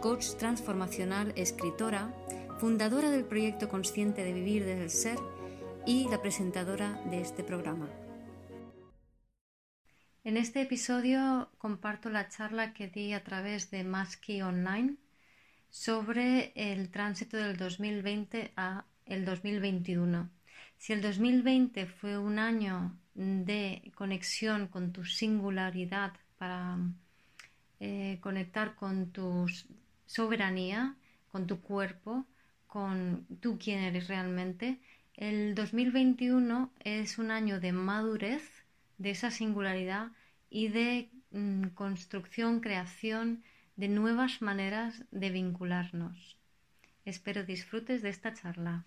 coach transformacional, escritora, fundadora del proyecto Consciente de Vivir desde el Ser y la presentadora de este programa. En este episodio comparto la charla que di a través de Maski Online sobre el tránsito del 2020 a el 2021. Si el 2020 fue un año de conexión con tu singularidad para eh, conectar con tu soberanía, con tu cuerpo, con tú quién eres realmente, el 2021 es un año de madurez de esa singularidad y de mm, construcción, creación de nuevas maneras de vincularnos. Espero disfrutes de esta charla.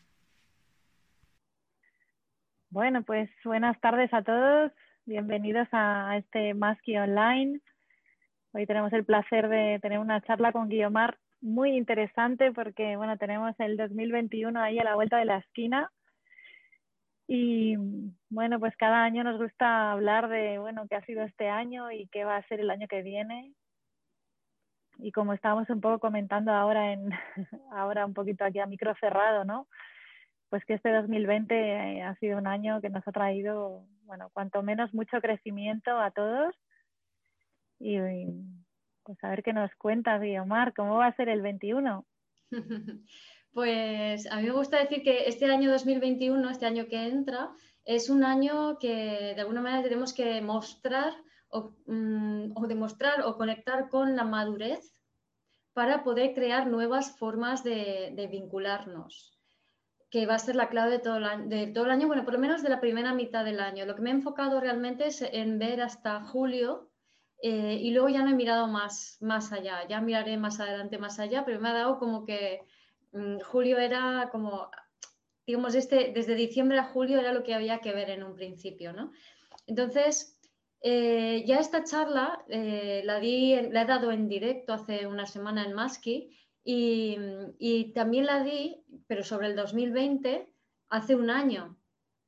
Bueno, pues buenas tardes a todos. Bienvenidos a este Maski Online. Hoy tenemos el placer de tener una charla con Guiomar muy interesante porque, bueno, tenemos el 2021 ahí a la vuelta de la esquina. Y bueno, pues cada año nos gusta hablar de, bueno, qué ha sido este año y qué va a ser el año que viene. Y como estábamos un poco comentando ahora, en, ahora un poquito aquí a micro cerrado, ¿no? pues que este 2020 eh, ha sido un año que nos ha traído, bueno, cuanto menos mucho crecimiento a todos. Y pues a ver qué nos cuentas, Omar, ¿cómo va a ser el 21? Pues a mí me gusta decir que este año 2021, este año que entra, es un año que de alguna manera tenemos que mostrar o, mm, demostrar o conectar con la madurez para poder crear nuevas formas de vincularnos que va a ser la clave de todo, el año, de todo el año, bueno, por lo menos de la primera mitad del año. Lo que me he enfocado realmente es en ver hasta julio eh, y luego ya no he mirado más, más allá, ya miraré más adelante, más allá, pero me ha dado como que mm, julio era como, digamos, este, desde diciembre a julio era lo que había que ver en un principio, ¿no? Entonces, eh, ya esta charla eh, la, di, la he dado en directo hace una semana en Maski y, también la di, pero sobre el 2020, hace un año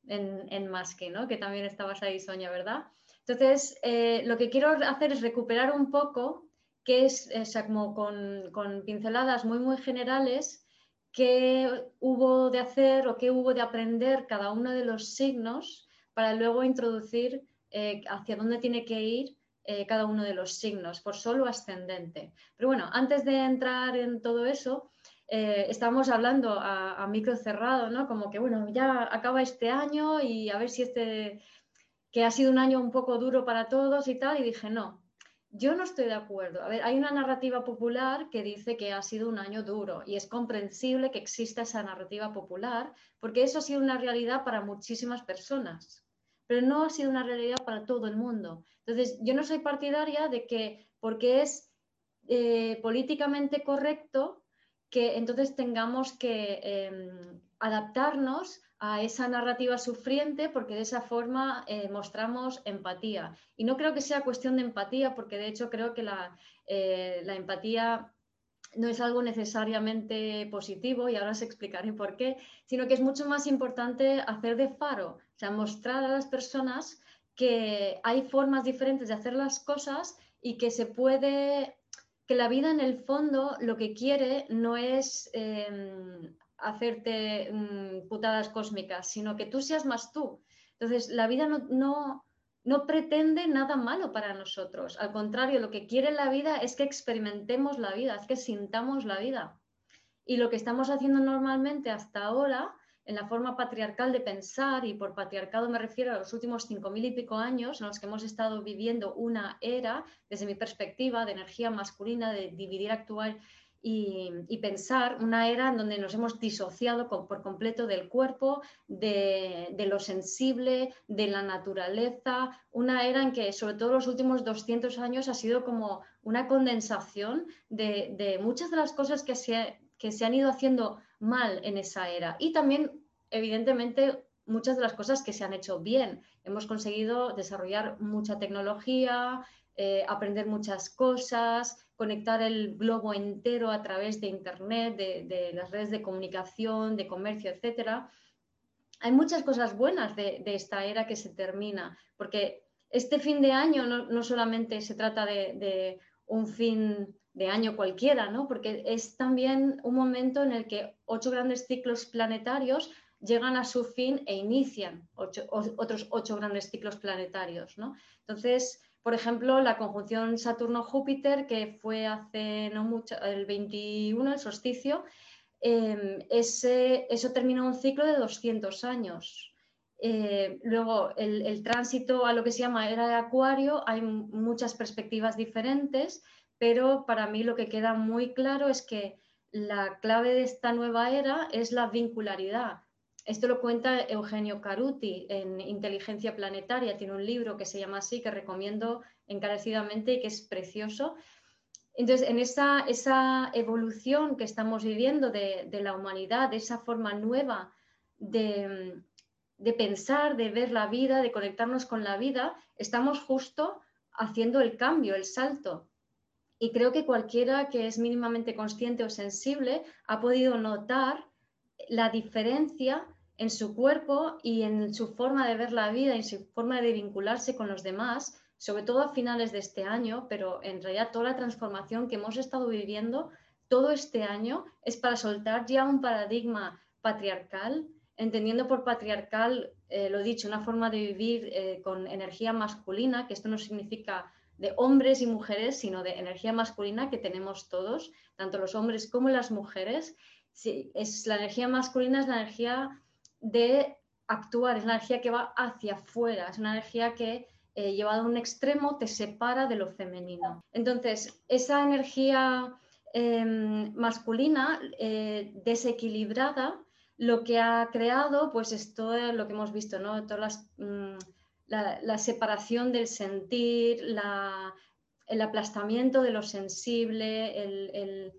en, en Maske, ¿no? que también estabas ahí, Sonia, ¿verdad? Entonces, eh, lo que quiero hacer es recuperar un poco, que es como con, con, pinceladas muy, muy generales, qué hubo de hacer o qué hubo de aprender cada uno de los signos para luego introducir eh, hacia dónde tiene que ir eh, cada uno de los signos, por solo ascendente. Pero bueno, antes de entrar en todo eso, eh, estábamos hablando a, micro cerrado, ¿no? Como que, bueno, ya acaba este año y a ver si este, que ha sido un año un poco duro para todos y tal, y dije, no, yo no estoy de acuerdo. A ver, hay una narrativa popular que dice que ha sido un año duro y es comprensible que exista esa narrativa popular porque eso ha sido una realidad para muchísimas personas pero no ha sido una realidad para todo el mundo. Entonces, yo no soy partidaria de que porque es eh, políticamente correcto, que entonces tengamos que em, adaptarnos a esa narrativa sufriente porque de esa forma eh, mostramos empatía. Y no creo que sea cuestión de empatía porque de hecho creo que la, eh, la empatía no es algo necesariamente positivo y ahora os explicaré por qué, sino que es mucho más importante hacer de faro, o sea, mostrar a las personas que hay formas diferentes de hacer las cosas y que se puede, que la vida en el fondo lo que quiere no es em, hacerte mm, putadas cósmicas, sino que tú seas más tú. Entonces, la vida no no pretende nada malo para nosotros. Al contrario, lo que quiere la vida es que experimentemos la vida, es que sintamos la vida. Y lo que estamos haciendo normalmente hasta ahora, en la forma patriarcal de pensar, y por patriarcado me refiero a los últimos cinco mil y pico años en los que hemos estado viviendo una era, desde mi perspectiva, de energía masculina, de dividir, actuar y, pensar una era en donde nos hemos disociado por completo del cuerpo, de, lo sensible, de la naturaleza, una era en que sobre todo los últimos 200 años ha sido como una condensación de, muchas de las cosas que se, que se han ido haciendo mal en esa era. Y también, evidentemente, muchas de las cosas que se han hecho bien. Hemos conseguido desarrollar mucha tecnología, eh, aprender muchas cosas, conectar el globo entero a través de Internet, de, las redes de comunicación, de comercio, etc. Hay muchas cosas buenas de, esta era que se termina, porque este fin de año no, solamente se trata de, un fin de año cualquiera, ¿no? porque es también un momento en el que ocho grandes ciclos planetarios llegan a su fin e inician otros ocho grandes ciclos planetarios. ¿no? Entonces, por ejemplo, la conjunción Saturno-Júpiter, que fue hace no mucho, el 21, el solsticio, em, ese, eso terminó un ciclo de 200 años. Eh, luego, el, tránsito a lo que se llama era de Acuario, hay muchas perspectivas diferentes, pero para mí lo que queda muy claro es que la clave de esta nueva era es la vincularidad. Esto lo cuenta Eugenio Caruti en Inteligencia Planetaria. Tiene un libro que se llama así, que recomiendo encarecidamente y que es precioso. Entonces, en esa, esa evolución que estamos viviendo de, la humanidad, de esa forma nueva de, de pensar, de ver la vida, de conectarnos con la vida, estamos justo haciendo el cambio, el salto. Y creo que cualquiera que es mínimamente consciente o sensible ha podido notar la diferencia en su cuerpo y en su forma de ver la vida, en su forma de vincularse con los demás, sobre todo a finales de este año, pero en realidad toda la transformación que hemos estado viviendo todo este año es para soltar ya un paradigma patriarcal, entendiendo por patriarcal, eh, lo dicho, una forma de vivir eh, con energía masculina, que esto no significa de hombres y mujeres, sino de energía masculina que tenemos todos, tanto los hombres como las mujeres. Sí, es, la energía masculina es la energía de actuar, es una energía que va hacia afuera, es una energía que eh, llevada a un extremo te separa de lo femenino. Entonces, esa energía em, masculina eh, desequilibrada lo que ha creado, pues esto es lo que hemos visto, ¿no? Todas mm, la, separación del sentir, el aplastamiento de lo sensible,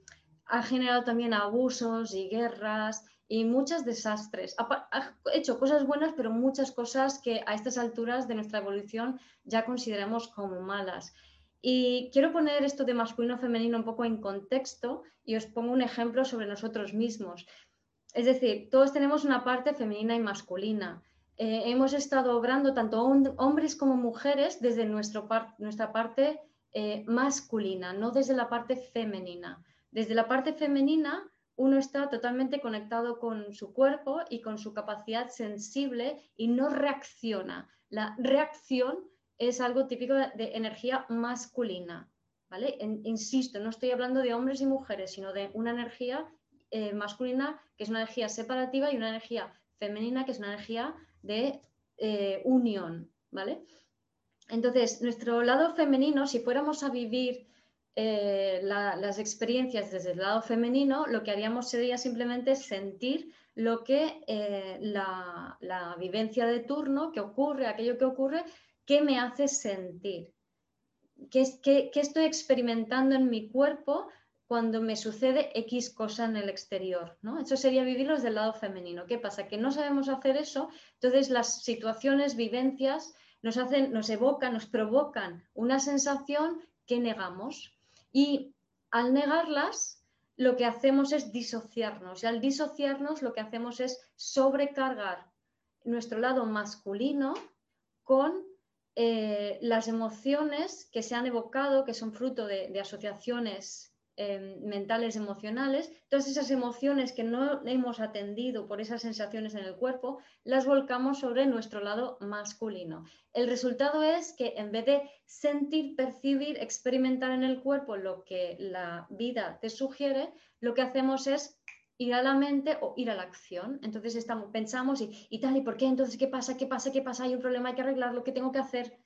ha generado también abusos y guerras, y muchos desastres. Ha, hecho cosas buenas, pero muchas cosas que a estas alturas de nuestra evolución ya consideramos como malas. Y quiero poner esto de masculino-femenino un poco en contexto y os pongo un ejemplo sobre nosotros mismos. Es decir, todos tenemos una parte femenina y masculina. Eh, hemos estado obrando tanto hombres como mujeres desde nuestro nuestra parte eh, masculina, no desde la parte femenina. Desde la parte femenina uno está totalmente conectado con su cuerpo y con su capacidad sensible y no reacciona. La reacción es algo típico de, energía masculina. ¿vale? insisto, no estoy hablando de hombres y mujeres, sino de una energía eh, masculina que es una energía separativa y una energía femenina que es una energía de eh, unión. ¿vale? Entonces, nuestro lado femenino, si fuéramos a vivir eh, las experiencias desde el lado femenino, lo que haríamos sería simplemente sentir lo que eh, la, vivencia de turno, que ocurre, aquello que ocurre, ¿qué me hace sentir? ¿Qué, qué, estoy experimentando en mi cuerpo cuando me sucede X cosa en el exterior? ¿no? Eso sería vivirlo desde el lado femenino. ¿Qué pasa? Que no sabemos hacer eso, entonces las situaciones, vivencias, nos, hacen, nos evocan, nos provocan una sensación que negamos. Y al negarlas, lo que hacemos es disociarnos. Y al disociarnos, lo que hacemos es sobrecargar nuestro lado masculino con eh, las emociones que se han evocado, que son fruto de asociaciones Em, mentales, emocionales, todas esas emociones que no hemos atendido por esas sensaciones en el cuerpo, las volcamos sobre nuestro lado masculino. El resultado es que en vez de sentir, percibir, experimentar en el cuerpo lo que la vida te sugiere, lo que hacemos es ir a la mente o ir a la acción. Entonces estamos, pensamos y, y tal, ¿y por qué? Entonces, ¿qué pasa? ¿Qué pasa? ¿Qué pasa? Hay un problema, hay que arreglarlo, ¿qué tengo que hacer?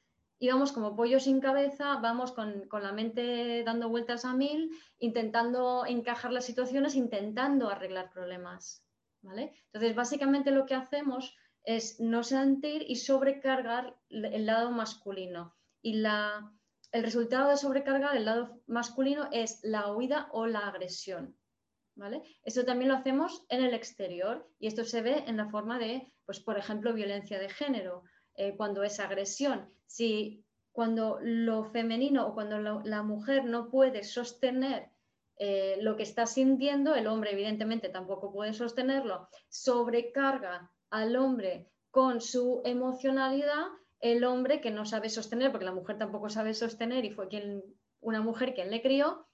Y vamos como pollo sin cabeza, vamos con, la mente dando vueltas a mil, intentando encajar las situaciones, intentando arreglar problemas. ¿vale? Entonces, básicamente lo que hacemos es no sentir y sobrecargar el lado masculino. Y la, el resultado de sobrecargar el lado masculino es la huida o la agresión. ¿Vale? Esto también lo hacemos en el exterior y esto se ve en la forma de, pues, por ejemplo, violencia de género, eh, cuando es agresión. Si cuando lo femenino o cuando la mujer no puede sostener eh, lo que está sintiendo, el hombre evidentemente tampoco puede sostenerlo, sobrecarga al hombre con su emocionalidad, el hombre que no sabe sostener, porque la mujer tampoco sabe sostener y fue quien, una mujer quien le crió,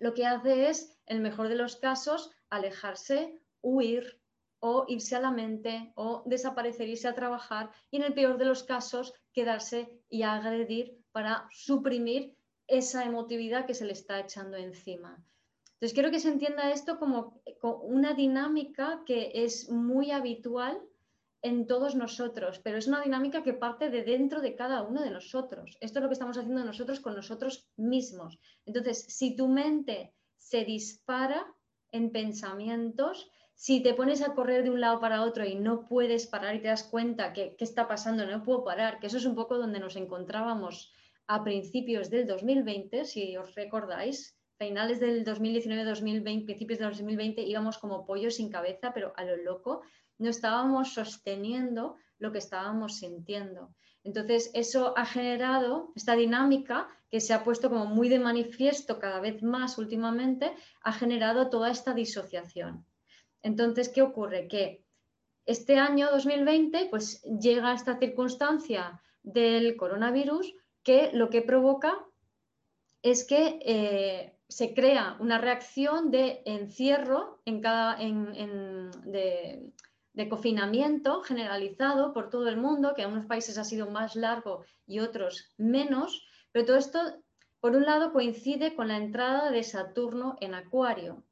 lo que hace es, en el mejor de los casos, alejarse, huir o irse a la mente o desaparecer, irse a trabajar y en el peor de los casos quedarse y agredir para suprimir esa emotividad que se le está echando encima. Entonces, quiero que se entienda esto como, una dinámica que es muy habitual en todos nosotros, pero es una dinámica que parte de dentro de cada uno de nosotros. Esto es lo que estamos haciendo nosotros con nosotros mismos. Entonces, si tu mente se dispara en pensamientos, si te pones a correr de un lado para otro y no puedes parar y te das cuenta que qué está pasando, no puedo parar, que eso es un poco donde nos encontrábamos a principios del 2020, si os recordáis, finales del 2019-2020, principios del 2020, íbamos como pollos sin cabeza, pero a lo loco, no estábamos sosteniendo lo que estábamos sintiendo. Entonces, eso ha generado esta dinámica que se ha puesto como muy de manifiesto cada vez más últimamente, ha generado toda esta disociación. Entonces, ¿qué ocurre? Que este año 2020, pues llega esta circunstancia del coronavirus que lo que provoca es que eh, se crea una reacción de encierro en cada, de, confinamiento generalizado por todo el mundo, que en unos países ha sido más largo y otros menos, pero todo esto, por un lado, coincide con la entrada de Saturno en Acuario.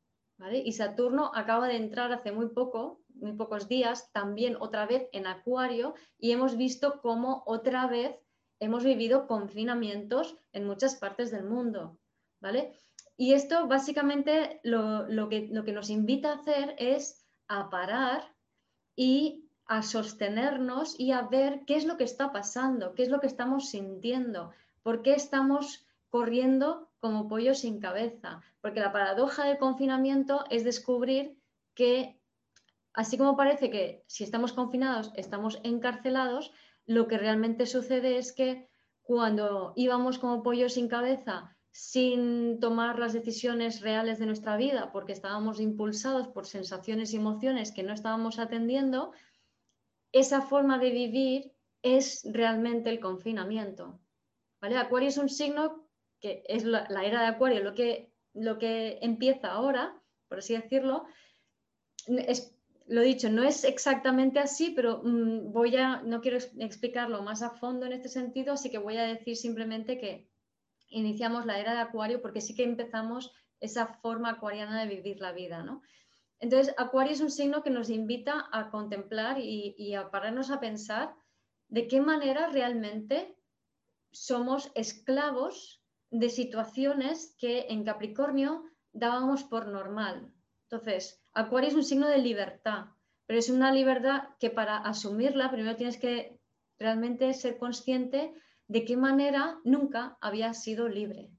Y Saturno acaba de entrar hace muy poco, muy pocos días, también otra vez en Acuario, y hemos visto cómo otra vez hemos vivido confinamientos en muchas partes del mundo, ¿vale? Y esto básicamente lo, que, lo que nos invita a hacer es a parar y a sostenernos y a ver qué es lo que está pasando, qué es lo que estamos sintiendo, por qué estamos corriendo como pollo sin cabeza. Porque la paradoja del confinamiento es descubrir que, así como parece que si estamos confinados estamos encarcelados, lo que realmente sucede es que cuando íbamos como pollos sin cabeza, sin tomar las decisiones reales de nuestra vida, porque estábamos impulsados por sensaciones y emociones que no estábamos atendiendo, esa forma de vivir es realmente el confinamiento. ¿Vale? Acuario es un signo que es la, era de Acuario, lo que, lo que empieza ahora, por así decirlo, lo dicho, no es exactamente así, pero mm, voy a, no quiero explicarlo más a fondo en este sentido, así que voy a decir simplemente que iniciamos la era de Acuario porque sí que empezamos esa forma acuariana de vivir la vida, ¿no? Entonces, Acuario es un signo que nos invita a contemplar y a pararnos a pensar de qué manera realmente somos esclavos de situaciones que en Capricornio dábamos por normal. Entonces, Acuario es un signo de libertad, pero es una libertad que para asumirla primero tienes que realmente ser consciente de qué manera nunca había sido libre.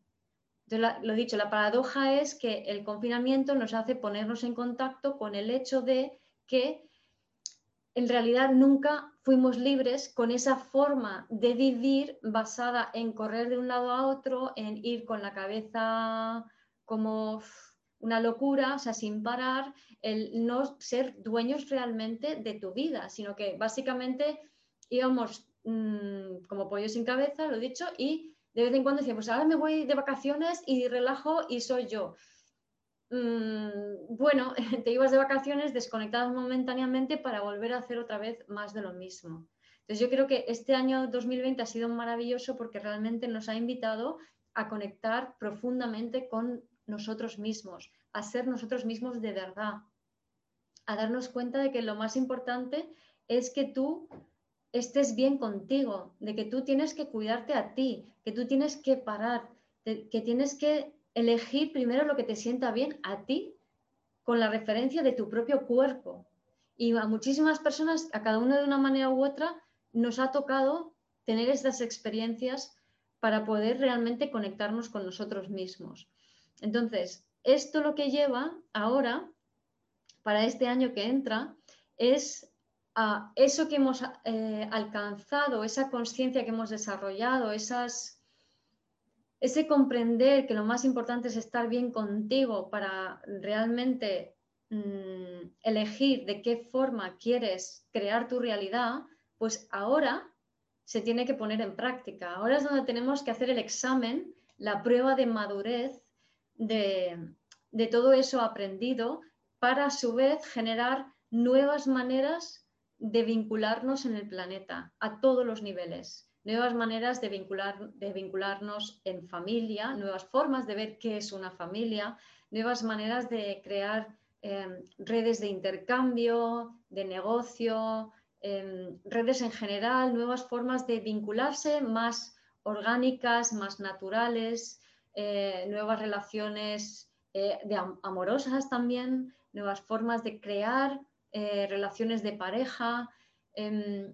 Entonces, lo dicho, la paradoja es que el confinamiento nos hace ponernos en contacto con el hecho de que en realidad nunca fuimos libres con esa forma de vivir basada en correr de un lado a otro, en ir con la cabeza como una locura, o sea, sin parar, el no ser dueños realmente de tu vida, sino que básicamente íbamos mm, como pollo sin cabeza, lo he dicho, y de vez en cuando decíamos, pues ahora me voy de vacaciones y relajo y soy yo. Mm, bueno, te ibas de vacaciones desconectadas momentáneamente para volver a hacer otra vez más de lo mismo. Entonces yo creo que este año 2020 ha sido maravilloso porque realmente nos ha invitado a conectar profundamente con nosotros mismos, a ser nosotros mismos de verdad, a darnos cuenta de que lo más importante es que tú estés bien contigo, de que tú tienes que cuidarte a ti, que tú tienes que parar, que tienes que elegir primero lo que te sienta bien a ti con la referencia de tu propio cuerpo. Y a muchísimas personas, a cada uno de una manera u otra, nos ha tocado tener estas experiencias para poder realmente conectarnos con nosotros mismos. Entonces, esto lo que lleva ahora, para este año que entra, es a eso que hemos eh, alcanzado, esa conciencia que hemos desarrollado, esas, ese comprender que lo más importante es estar bien contigo para realmente mm, elegir de qué forma quieres crear tu realidad, pues ahora se tiene que poner en práctica. Ahora es donde tenemos que hacer el examen, la prueba de madurez de, de todo eso aprendido para a su vez generar nuevas maneras de vincularnos en el planeta a todos los niveles, nuevas maneras de, vincular, de vincularnos en familia, nuevas formas de ver qué es una familia, nuevas maneras de crear em, redes de intercambio, de negocio, em, redes en general, nuevas formas de vincularse más orgánicas, más naturales, eh, nuevas relaciones eh, de amorosas también, nuevas formas de crear eh, relaciones de pareja, em,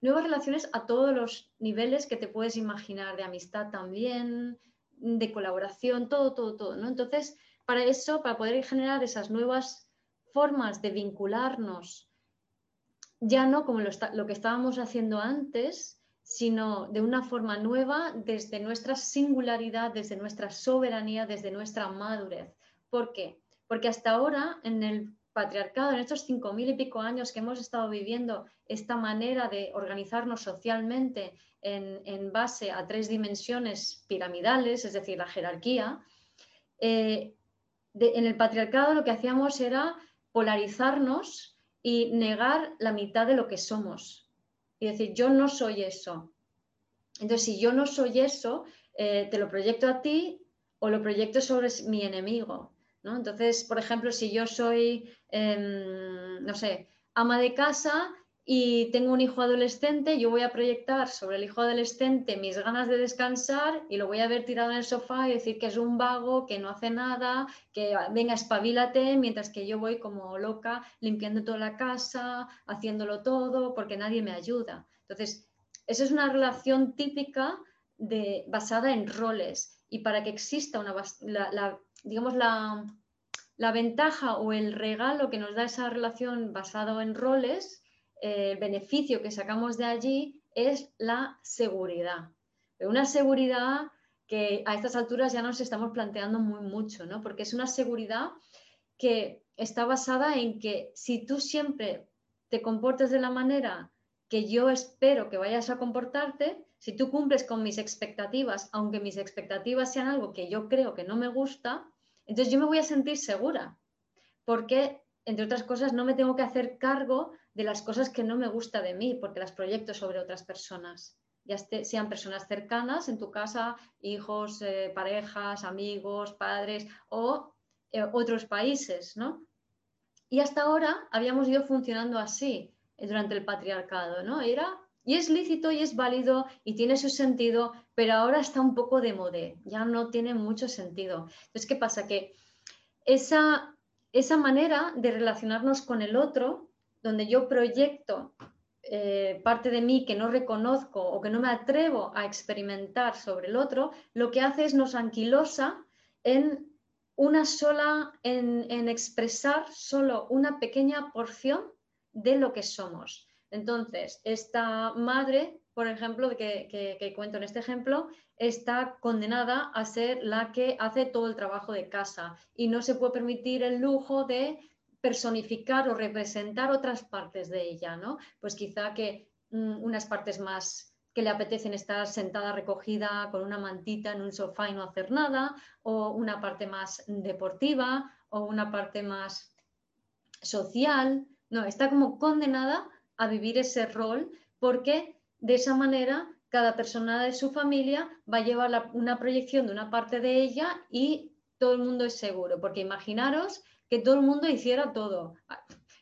nuevas relaciones a todos los niveles que te puedes imaginar, de amistad también, de colaboración, todo, todo, todo. ¿no? Entonces, para eso, para poder generar esas nuevas formas de vincularnos, ya no como lo, lo que estábamos haciendo antes, sino de una forma nueva desde nuestra singularidad, desde nuestra soberanía, desde nuestra madurez. ¿Por qué? Porque hasta ahora, en el en estos cinco mil y pico años que hemos estado viviendo esta manera de organizarnos socialmente en, base a tres dimensiones piramidales, es decir, la jerarquía, eh, en el patriarcado lo que hacíamos era polarizarnos y negar la mitad de lo que somos. Y decir, yo no soy eso. Entonces, si yo no soy eso, eh, te lo proyecto a ti o lo proyecto sobre mi enemigo. Entonces, por ejemplo, si yo soy, em, no sé, ama de casa y tengo un hijo adolescente, yo voy a proyectar sobre el hijo adolescente mis ganas de descansar y lo voy a ver tirado en el sofá y decir que es un vago, que no hace nada, que venga, espabilate, mientras que yo voy como loca limpiando toda la casa, haciéndolo todo, porque nadie me ayuda. Entonces, esa es una relación típica de, basada en roles. Y para que exista una, digamos, la, ventaja o el regalo que nos da esa relación basado en roles, el beneficio que sacamos de allí es la seguridad. una seguridad que a estas alturas ya nos estamos planteando muy mucho, ¿no? Porque es una seguridad que está basada en que si tú siempre te comportes de la manera que yo espero que vayas a comportarte, si tú cumples con mis expectativas, aunque mis expectativas sean algo que yo creo que no me gusta, entonces yo me voy a sentir segura, porque, entre otras cosas, no me tengo que hacer cargo de las cosas que no me gusta de mí, porque las proyecto sobre otras personas, ya sean personas cercanas en tu casa, hijos, eh, parejas, amigos, padres o eh, otros países, ¿no? Y hasta ahora habíamos ido funcionando así eh, durante el patriarcado, ¿no? Era y es lícito y es válido y tiene su sentido, pero ahora está un poco de modé, ya no tiene mucho sentido. Entonces, ¿qué pasa? Que esa, esa manera de relacionarnos con el otro, donde yo proyecto eh, parte de mí que no reconozco o que no me atrevo a experimentar sobre el otro, lo que hace es nos anquilosa en una sola, en, en expresar solo una pequeña porción de lo que somos. Entonces, esta madre, por ejemplo, que, que, cuento en este ejemplo, está condenada a ser la que hace todo el trabajo de casa y no se puede permitir el lujo de personificar o representar otras partes de ella, ¿no? Pues quizá que mm, unas partes más que le apetecen estar sentada recogida con una mantita en un sofá y no hacer nada, o una parte más deportiva, o una parte más social. No, está como condenada a vivir ese rol porque de esa manera cada persona de su familia va a llevar una proyección de una parte de ella y todo el mundo es seguro, porque imaginaros que todo el mundo hiciera todo.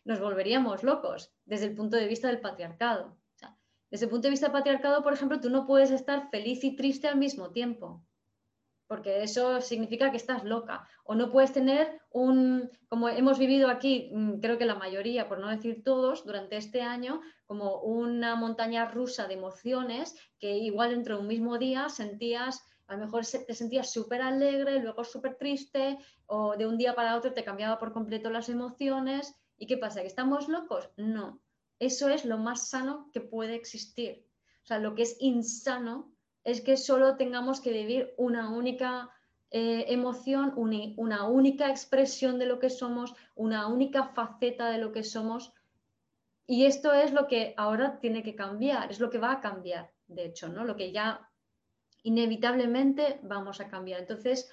Nos volveríamos locos desde el punto de vista del patriarcado. desde el punto de vista del patriarcado, por ejemplo, tú no puedes estar feliz y triste al mismo tiempo porque eso significa que estás loca. O no puedes tener un, como hemos vivido aquí, mm, creo que la mayoría, por no decir todos, durante este año, como una montaña rusa de emociones que igual dentro de un mismo día sentías A lo mejor te sentías súper alegre, luego súper triste, o de un día para otro te cambiaba por completo las emociones. ¿Y qué pasa? ¿Que estamos locos? No. Eso es lo más sano que puede existir. O sea, lo que es insano es que solo tengamos que vivir una única eh, emoción, una única expresión de lo que somos, una única faceta de lo que somos. Y esto es lo que ahora tiene que cambiar, es lo que va a cambiar, de hecho, ¿no? Lo que ya inevitablemente vamos a cambiar. Entonces,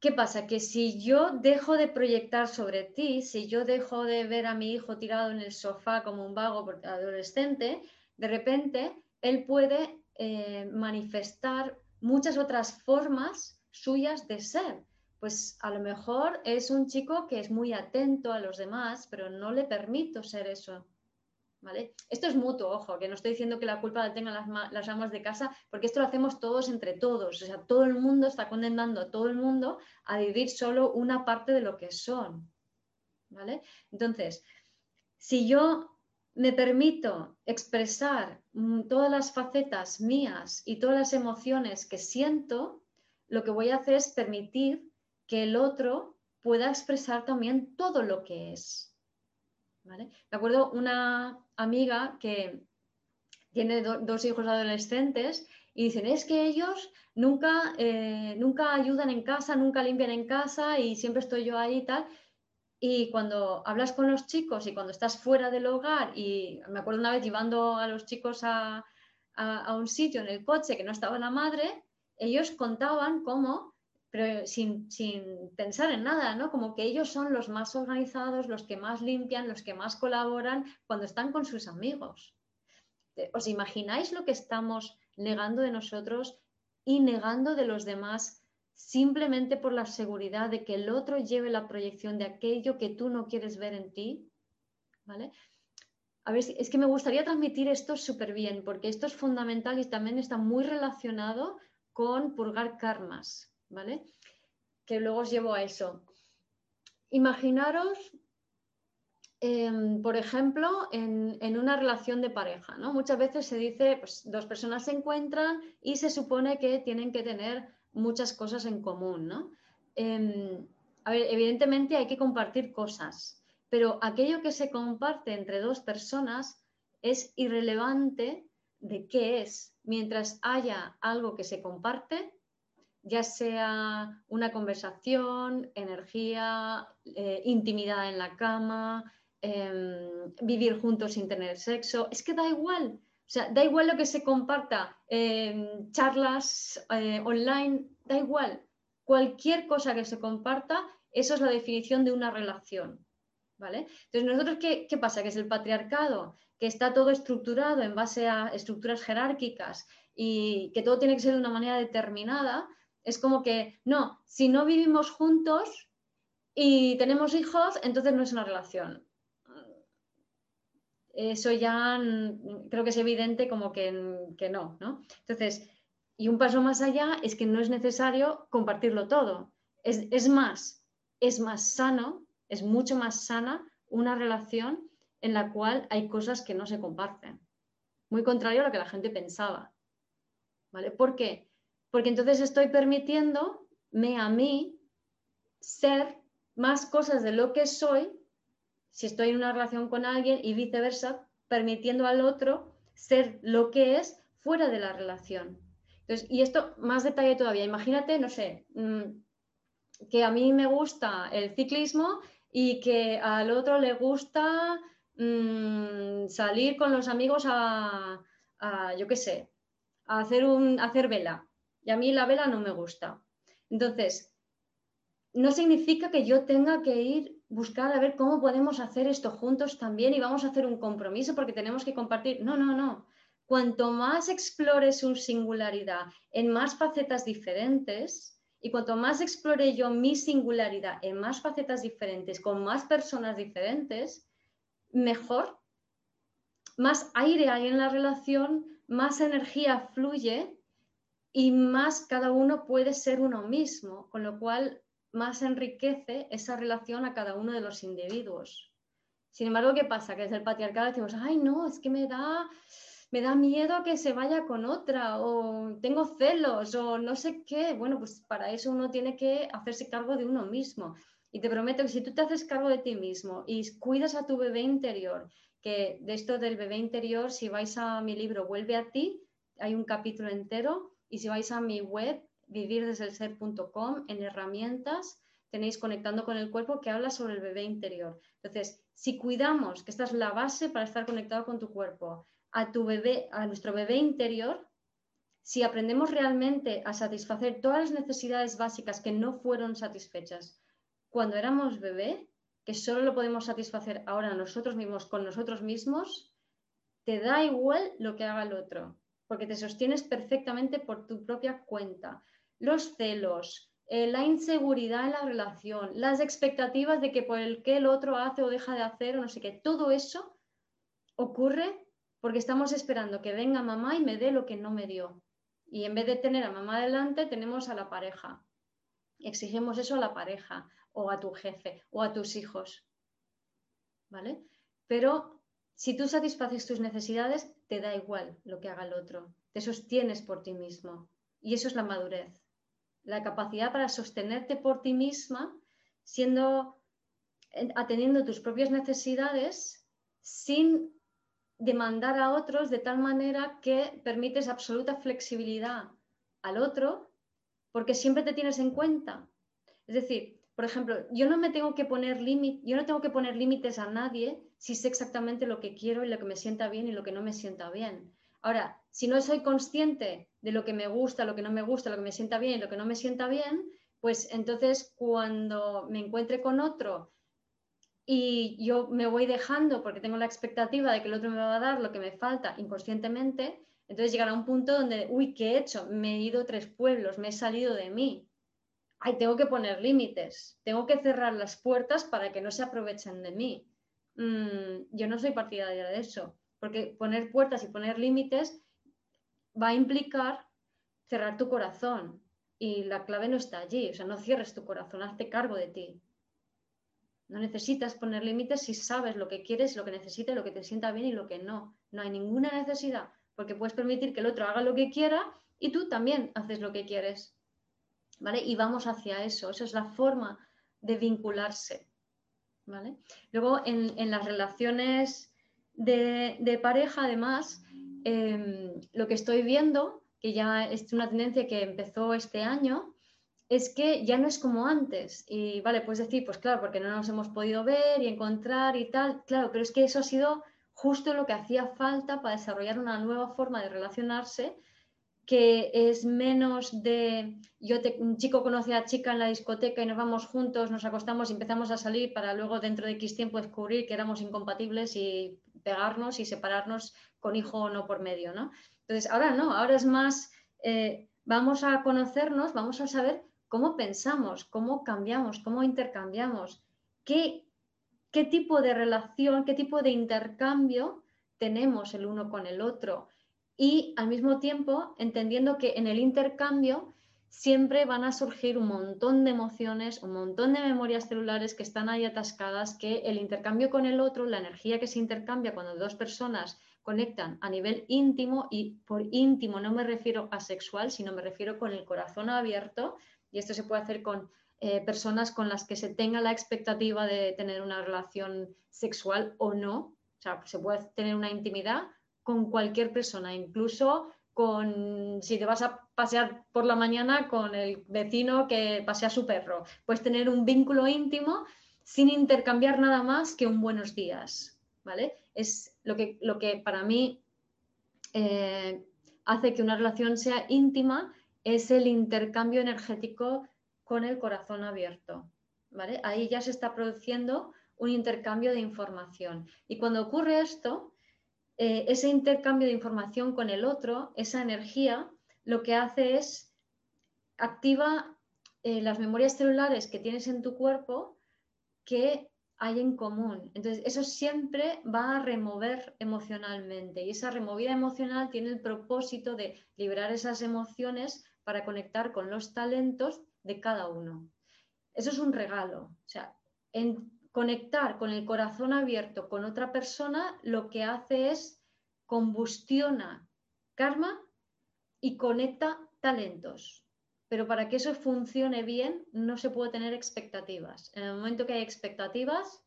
¿qué pasa? Que si yo dejo de proyectar sobre ti, si yo dejo de ver a mi hijo tirado en el sofá como un vago adolescente, de repente él puede eh, manifestar muchas otras formas suyas de ser. Pues a lo mejor es un chico que es muy atento a los demás, pero no le permito ser eso. ¿Vale? Esto es mutuo, ojo, que no estoy diciendo que la culpa la tengan las, las amas de casa, porque esto lo hacemos todos entre todos. O sea, todo el mundo está condenando a todo el mundo a vivir solo una parte de lo que son. ¿Vale? Entonces, si yo me permito expresar todas las facetas mías y todas las emociones que siento, lo que voy a hacer es permitir que el otro pueda expresar también todo lo que es. ¿Vale? Me acuerdo una amiga que tiene dos hijos adolescentes y dicen, es que ellos nunca, eh, nunca ayudan en casa, nunca limpian en casa y siempre estoy yo ahí y tal. Y cuando hablas con los chicos y cuando estás fuera del hogar, y me acuerdo una vez llevando a los chicos a, a un sitio en el coche que no estaba la madre, ellos contaban cómo, pero sin, pensar en nada, ¿no? Como que ellos son los más organizados, los que más limpian, los que más colaboran cuando están con sus amigos. Eh, ¿Os imagináis lo que estamos negando de nosotros y negando de los demás simplemente por la seguridad de que el otro lleve la proyección de aquello que tú no quieres ver en ti? ¿Vale? A ver, es que me gustaría transmitir esto súper bien, porque esto es fundamental y también está muy relacionado con purgar karmas, ¿vale? Que luego os llevo a eso. Imaginaros, em, por ejemplo, en, una relación de pareja, ¿no? Muchas veces se dice, pues dos personas se encuentran y se supone que tienen que tener muchas cosas en común, ¿no? Em, a ver, evidentemente hay que compartir cosas, pero aquello que se comparte entre dos personas es irrelevante de qué es, mientras haya algo que se comparte, ya sea una conversación, energía, eh, intimidad en la cama, em, vivir juntos sin tener sexo, es que da igual. Sea, da igual lo que se comparta, charlas eh, online, da igual. Cualquier cosa que se comparta, eso es la definición de una relación. ¿Vale? Entonces, nosotros, ¿qué, qué pasa? Que es el patriarcado que está todo estructurado en base a estructuras jerárquicas y que todo tiene que ser de una manera determinada, es como que, no, si no vivimos juntos y tenemos hijos, entonces no es una relación. Eso ya creo que es evidente como que, no, ¿no? Entonces, y un paso más allá es que no es necesario compartirlo todo. Es, es más, es más sano, es mucho más sana una relación en la cual hay cosas que no se comparten. Muy contrario a lo que la gente pensaba. ¿Vale? ¿Por qué? Porque entonces estoy permitiéndome a mí ser más cosas de lo que soy si estoy en una relación con alguien y viceversa, permitiendo al otro ser lo que es fuera de la relación. Entonces, y esto más detalle todavía. Imagínate, no sé, mm, que a mí me gusta el ciclismo y que al otro le gusta Mm, salir con los amigos a, yo qué sé, a hacer, un, hacer vela. Y a mí la vela no me gusta. Entonces, no significa que yo tenga que ir buscar a ver cómo podemos hacer esto juntos también y vamos a hacer un compromiso porque tenemos que compartir. No, no, no. Cuanto más explore su singularidad en más facetas diferentes y cuanto más explore yo mi singularidad en más facetas diferentes, con más personas diferentes, mejor, más aire hay en la relación, más energía fluye y más cada uno puede ser uno mismo, con lo cual más enriquece esa relación a cada uno de los individuos. Sin embargo, ¿qué pasa? Que desde el patriarcado decimos, ay, no, es que me da, me da miedo que se vaya con otra o tengo celos o no sé qué. Bueno, pues para eso uno tiene que hacerse cargo de uno mismo. Y te prometo que si tú te haces cargo de ti mismo y cuidas a tu bebé interior, que de esto del bebé interior, si vais a mi libro Vuelve a ti, hay un capítulo entero y si vais a mi web vivirdesdelser.com en herramientas tenéis conectando con el cuerpo que habla sobre el bebé interior. Entonces, si cuidamos, que esta es la base para estar conectado con tu cuerpo, a tu bebé, a nuestro bebé interior, si aprendemos realmente a satisfacer todas las necesidades básicas que no fueron satisfechas cuando éramos bebé, que solo lo podemos satisfacer ahora nosotros mismos con nosotros mismos, te da igual lo que haga el otro, porque te sostienes perfectamente por tu propia cuenta. Los celos, eh, la inseguridad en la relación, las expectativas de que por el que el otro hace o deja de hacer o no sé qué, todo eso ocurre porque estamos esperando que venga mamá y me dé lo que no me dio. Y en vez de tener a mamá delante, tenemos a la pareja. Exigimos eso a la pareja o a tu jefe o a tus hijos. ¿Vale? Pero si tú satisfaces tus necesidades, te da igual lo que haga el otro. Te sostienes por ti mismo. Y eso es la madurez. La capacidad para sostenerte por ti misma, siendo, atendiendo tus propias necesidades sin demandar a otros de tal manera que permites absoluta flexibilidad al otro porque siempre te tienes en cuenta. Es decir, por ejemplo, yo no me tengo que poner límites, yo no tengo que poner límites a nadie si sé exactamente lo que quiero y lo que me sienta bien y lo que no me sienta bien. Ahora, si no soy consciente de lo que me gusta, lo que no me gusta, lo que me sienta bien y lo que no me sienta bien, pues entonces cuando me encuentre con otro y yo me voy dejando porque tengo la expectativa de que el otro me va a dar lo que me falta inconscientemente, entonces llegará un punto donde, uy, ¿qué he hecho? Me he ido tres pueblos, me he salido de mí. Ay, tengo que poner límites, tengo que cerrar las puertas para que no se aprovechen de mí. Mm, yo no soy partidaria de eso, porque poner puertas y poner límites va a implicar cerrar tu corazón y la clave no está allí, o sea, no cierres tu corazón, hazte cargo de ti. No necesitas poner límites si sabes lo que quieres, lo que necesitas, lo que te sienta bien y lo que no. No hay ninguna necesidad, porque puedes permitir que el otro haga lo que quiera y tú también haces lo que quieres. ¿Vale? Y vamos hacia eso. Eso es la forma de vincularse. ¿Vale? Luego, en, las relaciones de, pareja, además, em, lo que estoy viendo, que ya es una tendencia que empezó este año, es que ya no es como antes. Y vale, puedes decir, pues claro, porque no nos hemos podido ver y encontrar y tal, claro, pero es que eso ha sido justo lo que hacía falta para desarrollar una nueva forma de relacionarse que es menos de yo un chico conoce a chica en la discoteca y nos vamos juntos, nos acostamos y empezamos a salir para luego dentro de X tiempo descubrir que éramos incompatibles y pegarnos y separarnos con hijo o no por medio, ¿no? Entonces, ahora no, ahora es más, eh, vamos a conocernos, vamos a saber cómo pensamos, cómo cambiamos, cómo intercambiamos, qué, qué tipo de relación, qué tipo de intercambio tenemos el uno con el otro. Y al mismo tiempo entendiendo que en el intercambio siempre van a surgir un montón de emociones, un montón de memorias celulares que están ahí atascadas, que el intercambio con el otro, la energía que se intercambia cuando dos personas conectan a nivel íntimo, y por íntimo no me refiero a sexual, sino me refiero con el corazón abierto, y esto se puede hacer con eh, personas con las que se tenga la expectativa de tener una relación sexual o no. O sea, se puede tener una intimidad con cualquier persona, incluso con si te vas a pasear por la mañana con el vecino que pasea su perro. Puedes tener un vínculo íntimo sin intercambiar nada más que un buenos días. ¿Vale? Es lo que, lo que para mí eh, hace que una relación sea íntima es el intercambio energético con el corazón abierto. ¿vale? Ahí ya se está produciendo un intercambio de información. Y cuando ocurre esto, eh, ese intercambio de información con el otro, esa energía, lo que hace es activa eh, las memorias celulares que tienes en tu cuerpo que hay en común. Entonces, eso siempre va a remover emocionalmente y esa removida emocional tiene el propósito de liberar esas emociones para conectar con los talentos de cada uno. Eso es un regalo. O sea, en conectar con el corazón abierto con otra persona, lo que hace es combustiona karma y conecta talentos. Pero para que eso funcione bien, no se puede tener expectativas. En el momento que hay expectativas,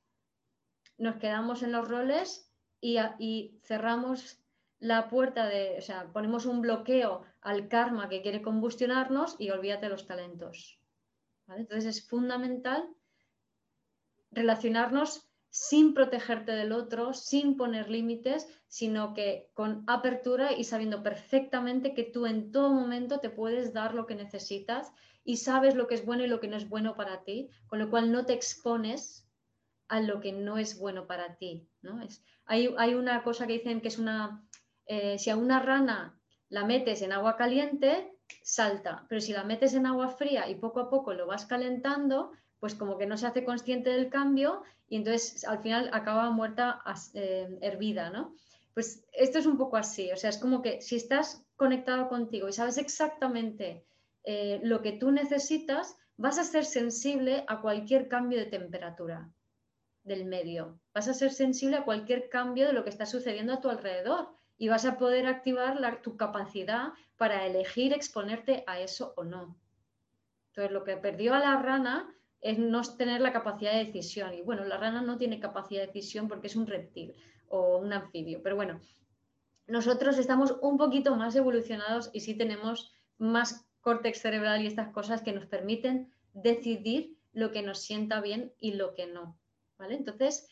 nos quedamos en los roles y, cerramos la puerta de, o sea, ponemos un bloqueo al karma que quiere combustionarnos y olvídate los talentos. Entonces es fundamental relacionarnos sin protegerte del otro, sin poner límites, sino que con apertura y sabiendo perfectamente que tú en todo momento te puedes dar lo que necesitas y sabes lo que es bueno y lo que no es bueno para ti, con lo cual no te expones a lo que no es bueno para ti. ¿no? Es, hay, hay, una cosa que dicen que es una, eh, si a una rana la metes en agua caliente, salta, pero si la metes en agua fría y poco a poco lo vas calentando, pues como que no se hace consciente del cambio y entonces al final acaba muerta eh, hervida, ¿no? Pues esto es un poco así, o sea, es como que si estás conectado contigo y sabes exactamente eh, lo que tú necesitas, vas a ser sensible a cualquier cambio de temperatura del medio, vas a ser sensible a cualquier cambio de lo que está sucediendo a tu alrededor y vas a poder activar tu capacidad para elegir exponerte a eso o no. Entonces, lo que perdió a la rana es no tener la capacidad de decisión. Y bueno, la rana no tiene capacidad de decisión porque es un reptil o un anfibio. Pero bueno, nosotros estamos un poquito más evolucionados y sí tenemos más córtex cerebral y estas cosas que nos permiten decidir lo que nos sienta bien y lo que no. ¿Vale? Entonces,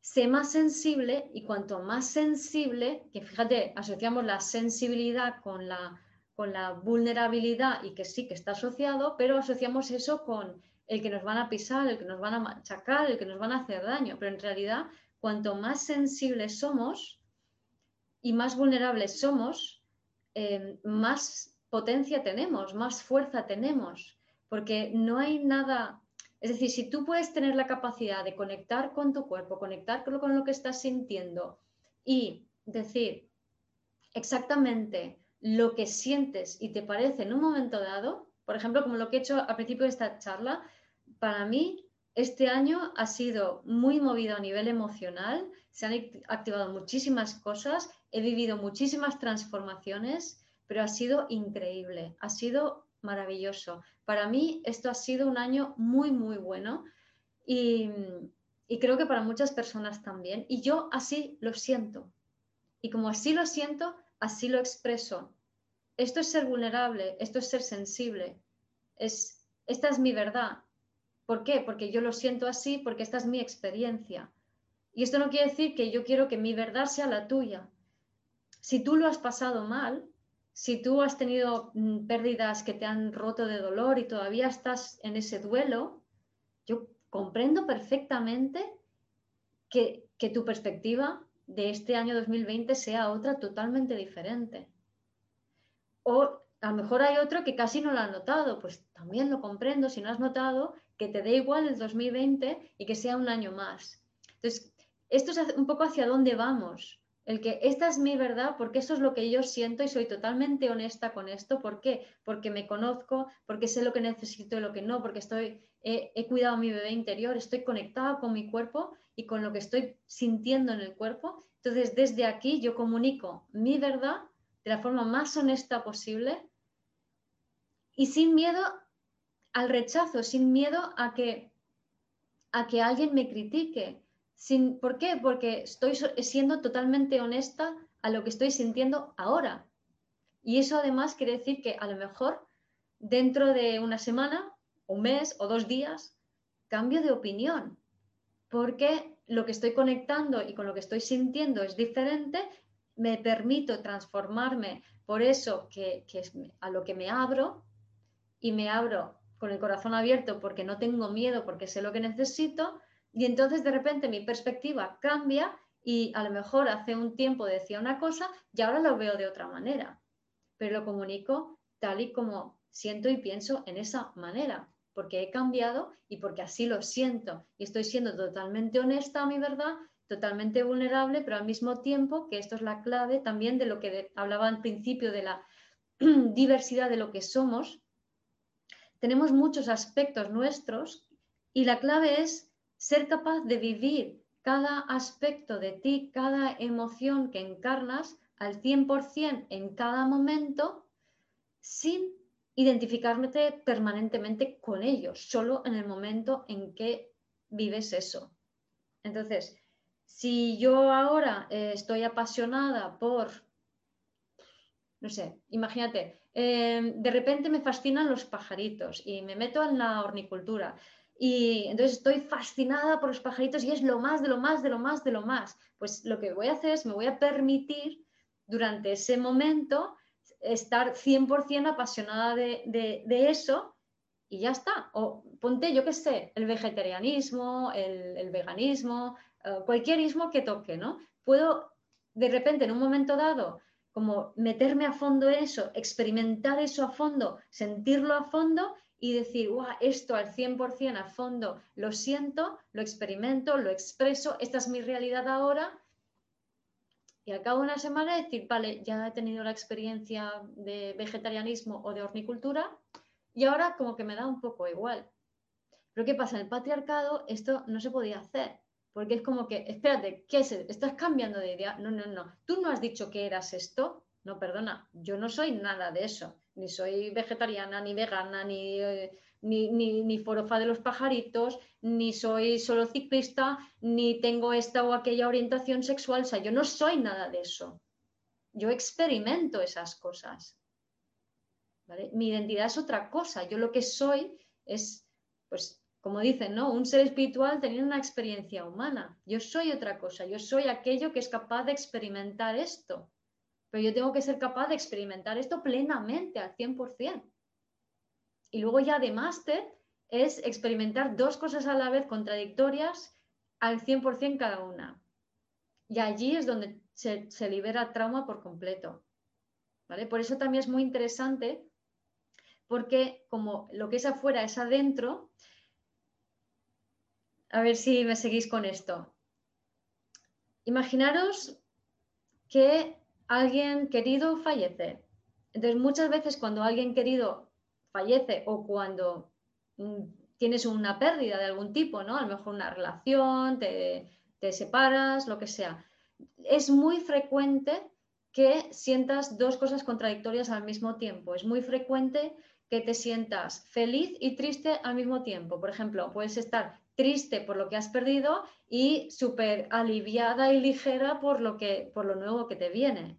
sé más sensible y cuanto más sensible, que fíjate, asociamos la sensibilidad con la, con la vulnerabilidad y que sí que está asociado, pero asociamos eso con el que nos van a pisar, el que nos van a machacar, el que nos van a hacer daño, pero en realidad cuanto más sensibles somos y más vulnerables somos, eh, más potencia tenemos, más fuerza tenemos, porque no hay nada es decir, si tú puedes tener la capacidad de conectar con tu cuerpo, conectar con lo que estás sintiendo y decir exactamente lo que sientes y te parece en un momento dado, por ejemplo, como lo que he hecho al principio de esta charla, para mí este año ha sido muy movido a nivel emocional, se han activado muchísimas cosas, he vivido muchísimas transformaciones, pero ha sido increíble, ha sido maravilloso. Para mí esto ha sido un año muy, muy bueno y, creo que para muchas personas también. Y yo así lo siento. Y como así lo siento, así lo expreso. Esto es ser vulnerable, esto es ser sensible. Es, esta es mi verdad. ¿Por qué? Porque yo lo siento así, porque esta es mi experiencia. Y esto no quiere decir que yo quiero que mi verdad sea la tuya. Si tú lo has pasado mal, si tú has tenido mm, pérdidas que te han roto de dolor y todavía estás en ese duelo, yo comprendo perfectamente que, tu perspectiva de este año 2020 sea otra totalmente diferente. O a lo mejor hay otro que casi no lo ha notado, pues también lo comprendo si no has notado que te dé igual el 2020 y que sea un año más. Entonces, esto es un poco hacia dónde vamos. El que esta es mi verdad porque eso es lo que yo siento y soy totalmente honesta con esto. ¿Por qué? Porque me conozco, porque sé lo que necesito y lo que no, porque estoy, he cuidado a mi bebé interior, estoy conectada con mi cuerpo y con lo que estoy sintiendo en el cuerpo. Entonces, desde aquí yo comunico mi verdad de la forma más honesta posible y sin miedo al rechazo, sin miedo a que, a que alguien me critique, ¿Por qué? Porque estoy siendo totalmente honesta a lo que estoy sintiendo ahora. Y eso además quiere decir que a lo mejor dentro de una semana, un mes o dos días, cambio de opinión. Porque lo que estoy conectando y con lo que estoy sintiendo es diferente, me permito transformarme por eso que, es a lo que me abro y me abro con el corazón abierto porque no tengo miedo, porque sé lo que necesito y entonces de repente mi perspectiva cambia y a lo mejor hace un tiempo decía una cosa y ahora lo veo de otra manera, pero lo comunico tal y como siento y pienso en esa manera, porque he cambiado y porque así lo siento y estoy siendo totalmente honesta a mi verdad, totalmente vulnerable, pero al mismo tiempo que esto es la clave también de lo que hablaba al principio de la diversidad de lo que somos. Tenemos muchos aspectos nuestros y la clave es ser capaz de vivir cada aspecto de ti, cada emoción que encarnas al 100% en cada momento sin identificarte permanentemente con ellos, solo en el momento en que vives eso. Entonces, si yo ahora eh, estoy apasionada por, no sé, imagínate, eh, de repente me fascinan los pajaritos y me meto en la hornicultura y entonces estoy fascinada por los pajaritos y es lo más, de lo más, de lo más, de lo más. Pues lo que voy a hacer es me voy a permitir durante ese momento estar 100% apasionada de, eso y ya está. O ponte, yo qué sé, el vegetarianismo, el, veganismo, eh, cualquier ismo que toque, ¿no? Puedo de repente en un momento dado como meterme a fondo en eso, experimentar eso a fondo, sentirlo a fondo y decir, wow, esto al 100% a fondo lo siento, lo experimento, lo expreso, esta es mi realidad ahora. Y al cabo de una semana decir, vale, ya he tenido la experiencia de vegetarianismo o de hornicultura y ahora como que me da un poco igual. Pero ¿qué pasa? En el patriarcado esto no se podía hacer, porque es como que, espérate, ¿qué es? ¿Estás cambiando de idea? No, no, no. Tú no has dicho que eras esto. No, perdona, yo no soy nada de eso ni soy vegetariana, ni vegana, eh, ni, ni, ni, forofa de los pajaritos, ni soy solo ciclista, ni tengo esta o aquella orientación sexual. O sea, yo no soy nada de eso. Yo experimento esas cosas. Mi identidad es otra cosa. Yo lo que soy es, pues, como dicen, ¿no? Un ser espiritual teniendo una experiencia humana. Yo soy otra cosa. Yo soy aquello que es capaz de experimentar esto pero yo tengo que ser capaz de experimentar esto plenamente al 100%. Y luego ya de máster es experimentar dos cosas a la vez contradictorias al 100% cada una. Y allí es donde se, libera trauma por completo. ¿vale? Por eso también es muy interesante, porque como lo que es afuera es adentro, a ver si me seguís con esto. Imaginaros que alguien querido fallece. Entonces, muchas veces cuando alguien querido fallece o cuando mm, tienes una pérdida de algún tipo, ¿no? A lo mejor una relación, te, te separas, lo que sea. Es muy frecuente que sientas dos cosas contradictorias al mismo tiempo. Es muy frecuente que te sientas feliz y triste al mismo tiempo. Por ejemplo, puedes estar triste por lo que has perdido y súper aliviada y ligera por lo, que, por lo nuevo que te viene.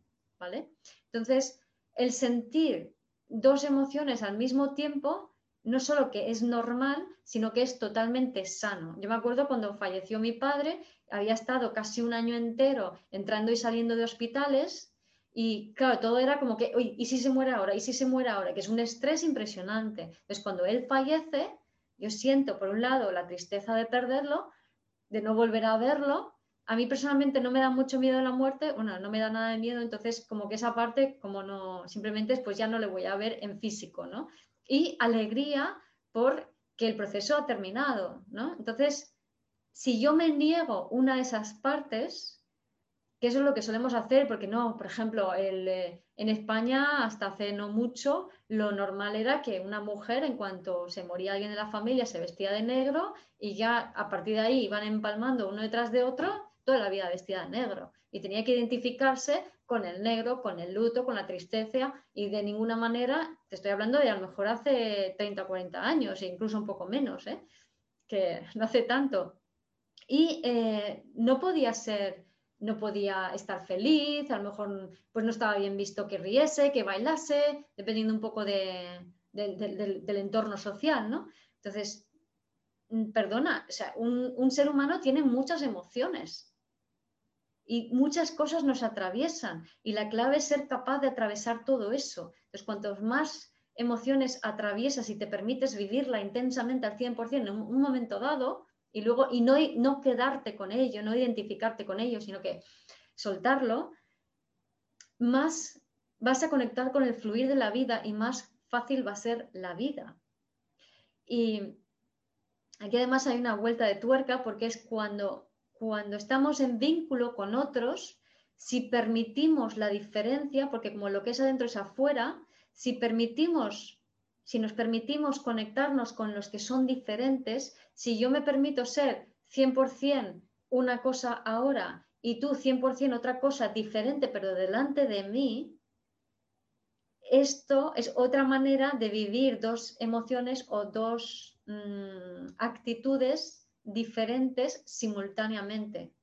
Entonces, el sentir dos emociones al mismo tiempo, no solo que es normal, sino que es totalmente sano. Yo me acuerdo cuando falleció mi padre, había estado casi un año entero entrando y saliendo de hospitales y claro, todo era como que, uy, ¿y si se muere ahora? ¿Y si se muere ahora? Que es un estrés impresionante. Entonces, cuando él fallece, yo siento, por un lado, la tristeza de perderlo, de no volver a verlo, a mí personalmente no me da mucho miedo la muerte, bueno, no me da nada de miedo, entonces como que esa parte, como no, simplemente pues ya no le voy a ver en físico, ¿no? Y alegría por que el proceso ha terminado, ¿no? Entonces, si yo me niego una de esas partes, que eso es lo que solemos hacer, porque no, por ejemplo, eh, en España hasta hace no mucho, lo normal era que una mujer, en cuanto se moría alguien de la familia, se vestía de negro y ya a partir de ahí iban empalmando uno detrás de otro toda la vida vestida de negro y tenía que identificarse con el negro, con el luto, con la tristeza y de ninguna manera, te estoy hablando de a lo mejor hace 30 o 40 años e incluso un poco menos, ¿eh? que no hace tanto. Y eh, no podía ser, no podía estar feliz, a lo mejor pues no estaba bien visto que riese, que bailase, dependiendo un poco de, del entorno social, ¿no? Entonces, mm, perdona, o sea, un, un ser humano tiene muchas emociones y muchas cosas nos atraviesan y la clave es ser capaz de atravesar todo eso. Entonces, cuantos más emociones atraviesas y te permites vivirla intensamente al 100% en un momento dado y luego y no, no quedarte con ello, no identificarte con ello, sino que soltarlo, más vas a conectar con el fluir de la vida y más fácil va a ser la vida. Y aquí además hay una vuelta de tuerca porque es cuando cuando estamos en vínculo con otros, si permitimos la diferencia, porque como lo que es adentro es afuera, si permitimos, si nos permitimos conectarnos con los que son diferentes, si yo me permito ser 100% una cosa ahora y tú 100% otra cosa diferente, pero delante de mí, esto es otra manera de vivir dos emociones o dos mm, actitudes diferentes simultáneamente.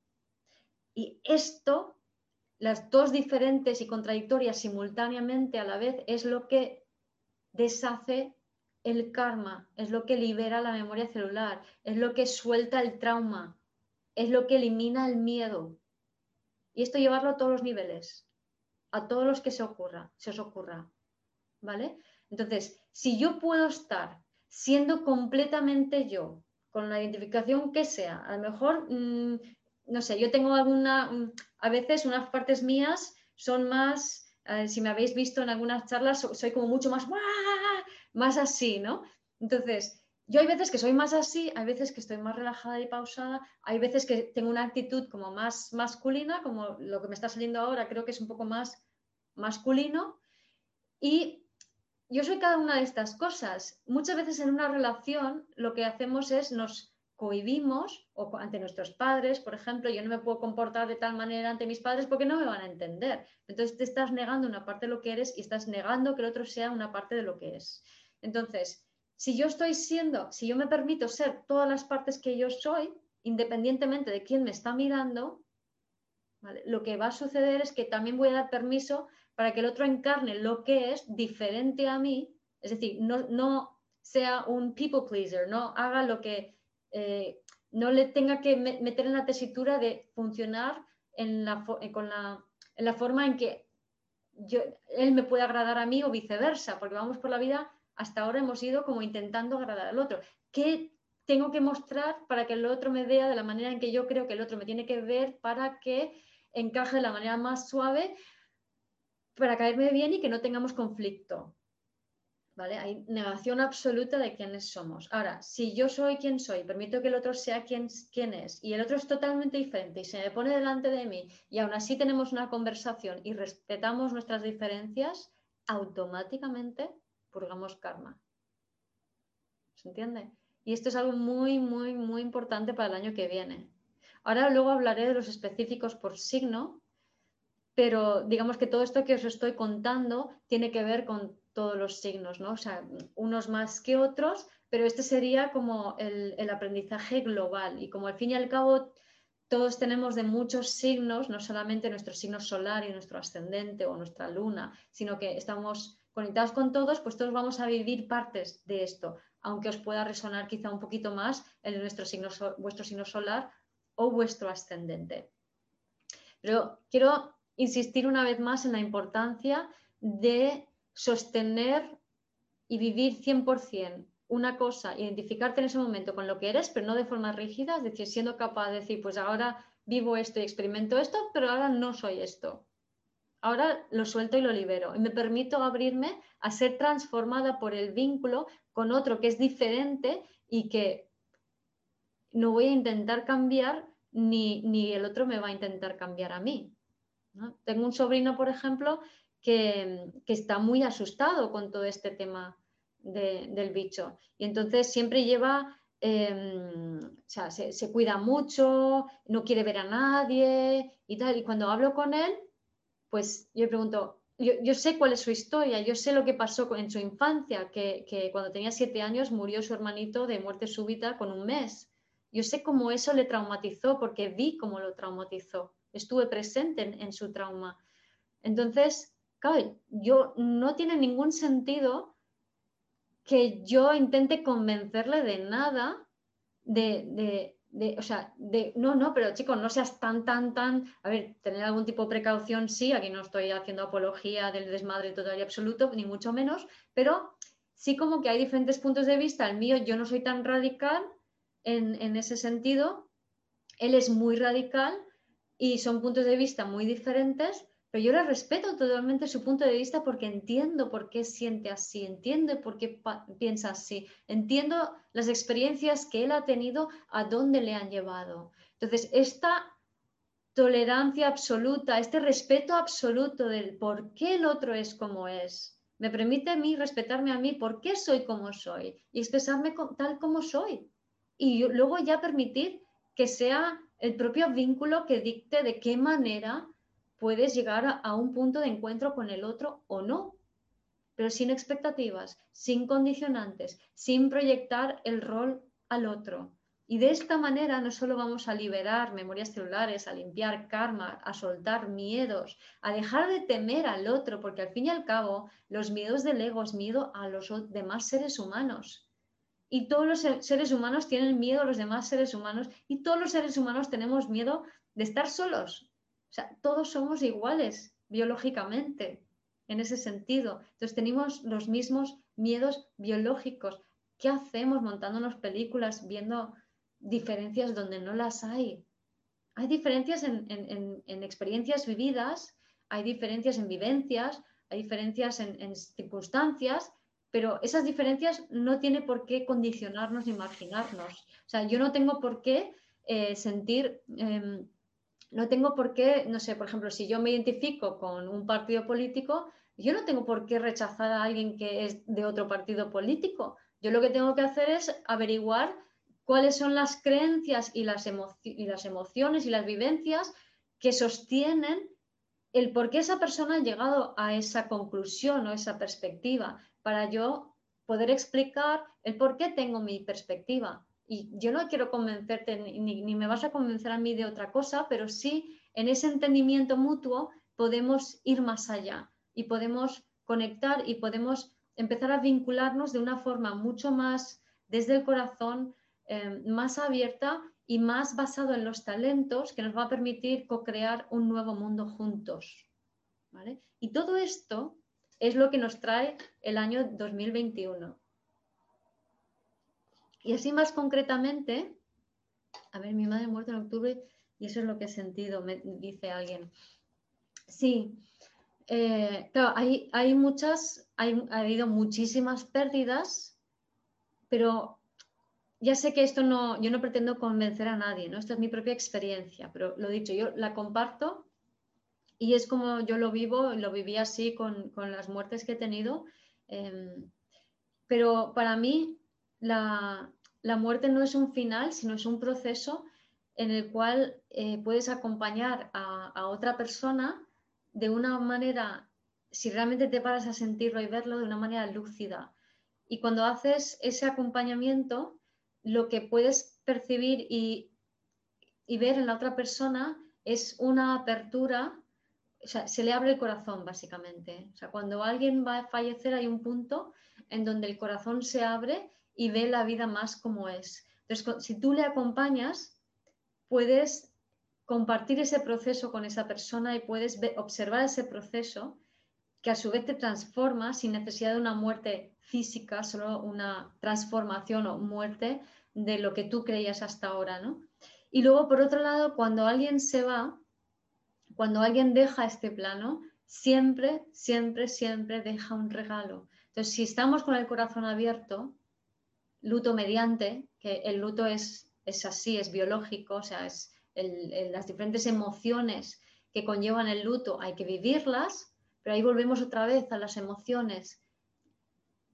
Y esto, las dos diferentes y contradictorias simultáneamente a la vez, es lo que deshace el karma, es lo que libera la memoria celular, es lo que suelta el trauma, es lo que elimina el miedo. Y esto llevarlo a todos los niveles, a todos los que se ocurra, se os ocurra. ¿Vale? Entonces, si yo puedo estar siendo completamente yo, con la identificación que sea, a lo mejor, mm, no sé, yo tengo alguna, mm, a veces unas partes mías son más, si me habéis visto en algunas charlas, soy como mucho más, más así, ¿no? Entonces, yo hay veces que soy más así, hay veces que estoy más relajada y pausada, hay veces que tengo una actitud como más masculina, como lo que me está saliendo ahora creo que es un poco más masculino. Y yo soy cada una de estas cosas. Muchas veces en una relación lo que hacemos es nos cohibimos o ante nuestros padres, por ejemplo, yo no me puedo comportar de tal manera ante mis padres porque no me van a entender. Entonces te estás negando una parte de lo que eres y estás negando que el otro sea una parte de lo que es. Entonces, si yo estoy siendo, si yo me permito ser todas las partes que yo soy, independientemente de quién me está mirando, lo que va a suceder es que también voy a dar permiso para que el otro encarne lo que es diferente a mí, es decir, no, no sea un people pleaser, no haga lo que, eh, no le tenga que meter en la tesitura de funcionar en la, con la, la forma en que yo, él me puede agradar a mí o viceversa, porque vamos por la vida, hasta ahora hemos ido como intentando agradar al otro. ¿Qué tengo que mostrar para que el otro me vea de la manera en que yo creo que el otro me tiene que ver para que encaje de la manera más suave? para caerme bien y que no tengamos conflicto. Hay negación absoluta de quiénes somos. Ahora, si yo soy quien soy, permito que el otro sea quien, quien es y el otro es totalmente diferente y se me pone delante de mí y aún así tenemos una conversación y respetamos nuestras diferencias, automáticamente purgamos karma. ¿Se entiende? Y esto es algo muy, muy, muy importante para el año que viene. Ahora luego hablaré de los específicos por signo, pero digamos que todo esto que os estoy contando tiene que ver con todos los signos, ¿no? O sea, unos más que otros, pero este sería como el, aprendizaje global y como al fin y al cabo todos tenemos de muchos signos, no solamente nuestro signo solar y nuestro ascendente o nuestra luna, sino que estamos conectados con todos, pues todos vamos a vivir partes de esto, aunque os pueda resonar quizá un poquito más en nuestro signo, vuestro signo solar o vuestro ascendente. Pero quiero insistir una vez más en la importancia de sostener y vivir 100% una cosa, identificarte en ese momento con lo que eres, pero no de forma rígida, es decir, siendo capaz de decir, pues ahora vivo esto y experimento esto, pero ahora no soy esto. Ahora lo suelto y lo libero y me permito abrirme a ser transformada por el vínculo con otro que es diferente y que no voy a intentar cambiar ni, ni el otro me va a intentar cambiar a mí. Tengo un sobrino, por ejemplo, que, está muy asustado con todo este tema del bicho. Y entonces siempre lleva, em, o sea, se, cuida mucho, no quiere ver a nadie y tal. Y cuando hablo con él, pues yo le pregunto, yo, sé cuál es su historia, yo sé lo que pasó en su infancia, que, que cuando tenía siete años murió su hermanito de muerte súbita con un mes. Yo sé cómo eso le traumatizó porque vi cómo lo traumatizó estuve presente en, su trauma. Entonces, claro, yo no tiene ningún sentido que yo intente convencerle de nada, de, de, o sea, de, no, no, pero chicos, no seas tan, tan, tan, a ver, tener algún tipo de precaución, sí, aquí no estoy haciendo apología del desmadre total y absoluto, ni mucho menos, pero sí como que hay diferentes puntos de vista, el mío yo no soy tan radical en, en ese sentido, él es muy radical, y son puntos de vista muy diferentes, pero yo le respeto totalmente su punto de vista porque entiendo por qué siente así, entiendo por qué piensa así, entiendo las experiencias que él ha tenido, a dónde le han llevado. Entonces, esta tolerancia absoluta, este respeto absoluto del por qué el otro es como es, me permite a mí respetarme a mí, por qué soy como soy y expresarme tal como soy. Y luego ya permitir que sea el propio vínculo que dicte de qué manera puedes llegar a, un punto de encuentro con el otro o no, pero sin expectativas, sin condicionantes, sin proyectar el rol al otro. Y de esta manera no solo vamos a liberar memorias celulares, a limpiar karma, a soltar miedos, a dejar de temer al otro, porque al fin y al cabo los miedos del ego es miedo a los demás seres humanos. Y todos los seres humanos tienen miedo a los demás seres humanos y todos los seres humanos tenemos miedo de estar solos, o sea, todos somos iguales biológicamente en ese sentido. Entonces tenemos los mismos miedos biológicos. ¿Qué hacemos montándonos películas viendo diferencias donde no las hay? Hay diferencias en, experiencias vividas, hay diferencias en vivencias, hay diferencias en, circunstancias, pero esas diferencias no tienen por qué condicionarnos ni marginarnos. O sea, yo no tengo por qué eh, sentir... Em, no tengo por qué, no sé, por ejemplo, si yo me identifico con un partido político, yo no tengo por qué rechazar a alguien que es de otro partido político. Yo lo que tengo que hacer es averiguar cuáles son las creencias y las, emociones y las vivencias que sostienen el por qué esa persona ha llegado a esa conclusión o esa perspectiva, para yo poder explicar el por qué tengo mi perspectiva. Y yo no quiero convencerte, ni, me vas a convencer a mí de otra cosa, pero sí en ese entendimiento mutuo podemos ir más allá y podemos conectar y podemos empezar a vincularnos de una forma mucho más desde el corazón, eh, más abierta y más basado en los talentos que nos va a permitir co-crear un nuevo mundo juntos. Y todo esto es lo que nos trae el año 2021. Y así más concretamente, a ver, mi madre muerto en octubre y eso es lo que he sentido, me dice alguien. Sí, eh, claro, hay, hay muchas, ha habido muchísimas pérdidas, pero ya sé que esto no, yo no pretendo convencer a nadie, ¿no? Esto es mi propia experiencia, pero lo dicho, yo la comparto y es como yo lo vivo, lo viví así con, las muertes que he tenido. Em, pero para mí la, muerte no es un final, sino es un proceso en el cual eh, puedes acompañar a, otra persona de una manera, si realmente te paras a sentirlo y verlo, de una manera lúcida. Y cuando haces ese acompañamiento, lo que puedes percibir y, y ver en la otra persona es una apertura, o sea, se le abre el corazón básicamente. O sea, cuando alguien va a fallecer hay un punto en donde el corazón se abre y ve la vida más como es. Entonces, si tú le acompañas, puedes compartir ese proceso con esa persona y puedes observar ese proceso que a su vez te transforma sin necesidad de una muerte física, solo una transformación o muerte de lo que tú creías hasta ahora, ¿no? Y luego, por otro lado, cuando alguien se va, cuando alguien deja este plano, siempre, siempre, siempre deja un regalo. Entonces, si estamos con el corazón abierto, luto mediante, que el luto es, es así, es biológico, o sea, es las diferentes emociones que conllevan el luto, hay que vivirlas, pero ahí volvemos otra vez a las emociones.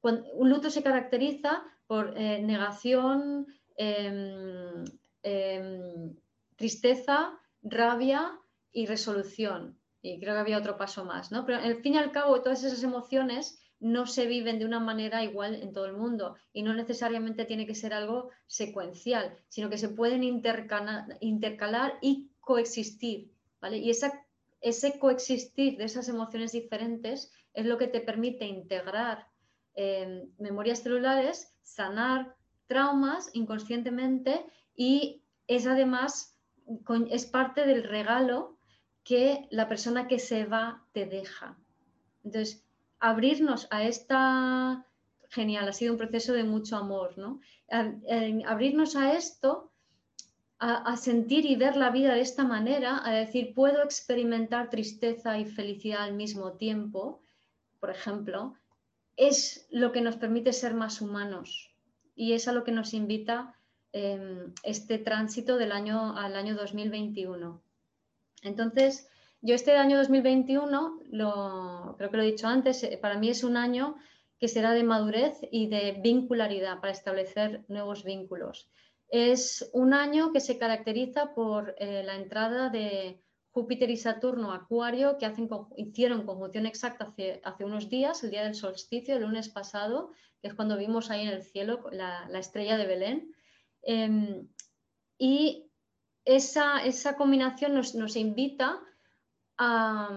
un luto se caracteriza por eh, negación, em, em, tristeza, rabia y resolución. Y creo que había otro paso más, ¿no? Pero al fin y al cabo, todas esas emociones no se viven de una manera igual en todo el mundo y no necesariamente tiene que ser algo secuencial, sino que se pueden intercalar, y coexistir, ¿vale? Y esa, ese coexistir de esas emociones diferentes es lo que te permite integrar em, memorias celulares, sanar traumas inconscientemente y es además es parte del regalo que la persona que se va te deja. Entonces, abrirnos a esta, genial, ha sido un proceso de mucho amor, ¿no? Abrirnos a esto, a, sentir y ver la vida de esta manera, a decir, puedo experimentar tristeza y felicidad al mismo tiempo, por ejemplo, es lo que nos permite ser más humanos y es a lo que nos invita em, este tránsito del año al año 2021. Entonces, yo este año 2021, lo, creo que lo he dicho antes, eh, para mí es un año que será de madurez y de vincularidad para establecer nuevos vínculos. Es un año que se caracteriza por eh, la entrada de Júpiter y Saturno Acuario, que hacen, hicieron conjunción exacta hace, hace, unos días, el día del solsticio, el lunes pasado, que es cuando vimos ahí en el cielo la, estrella de Belén. Em, y esa, esa combinación nos, nos invita a,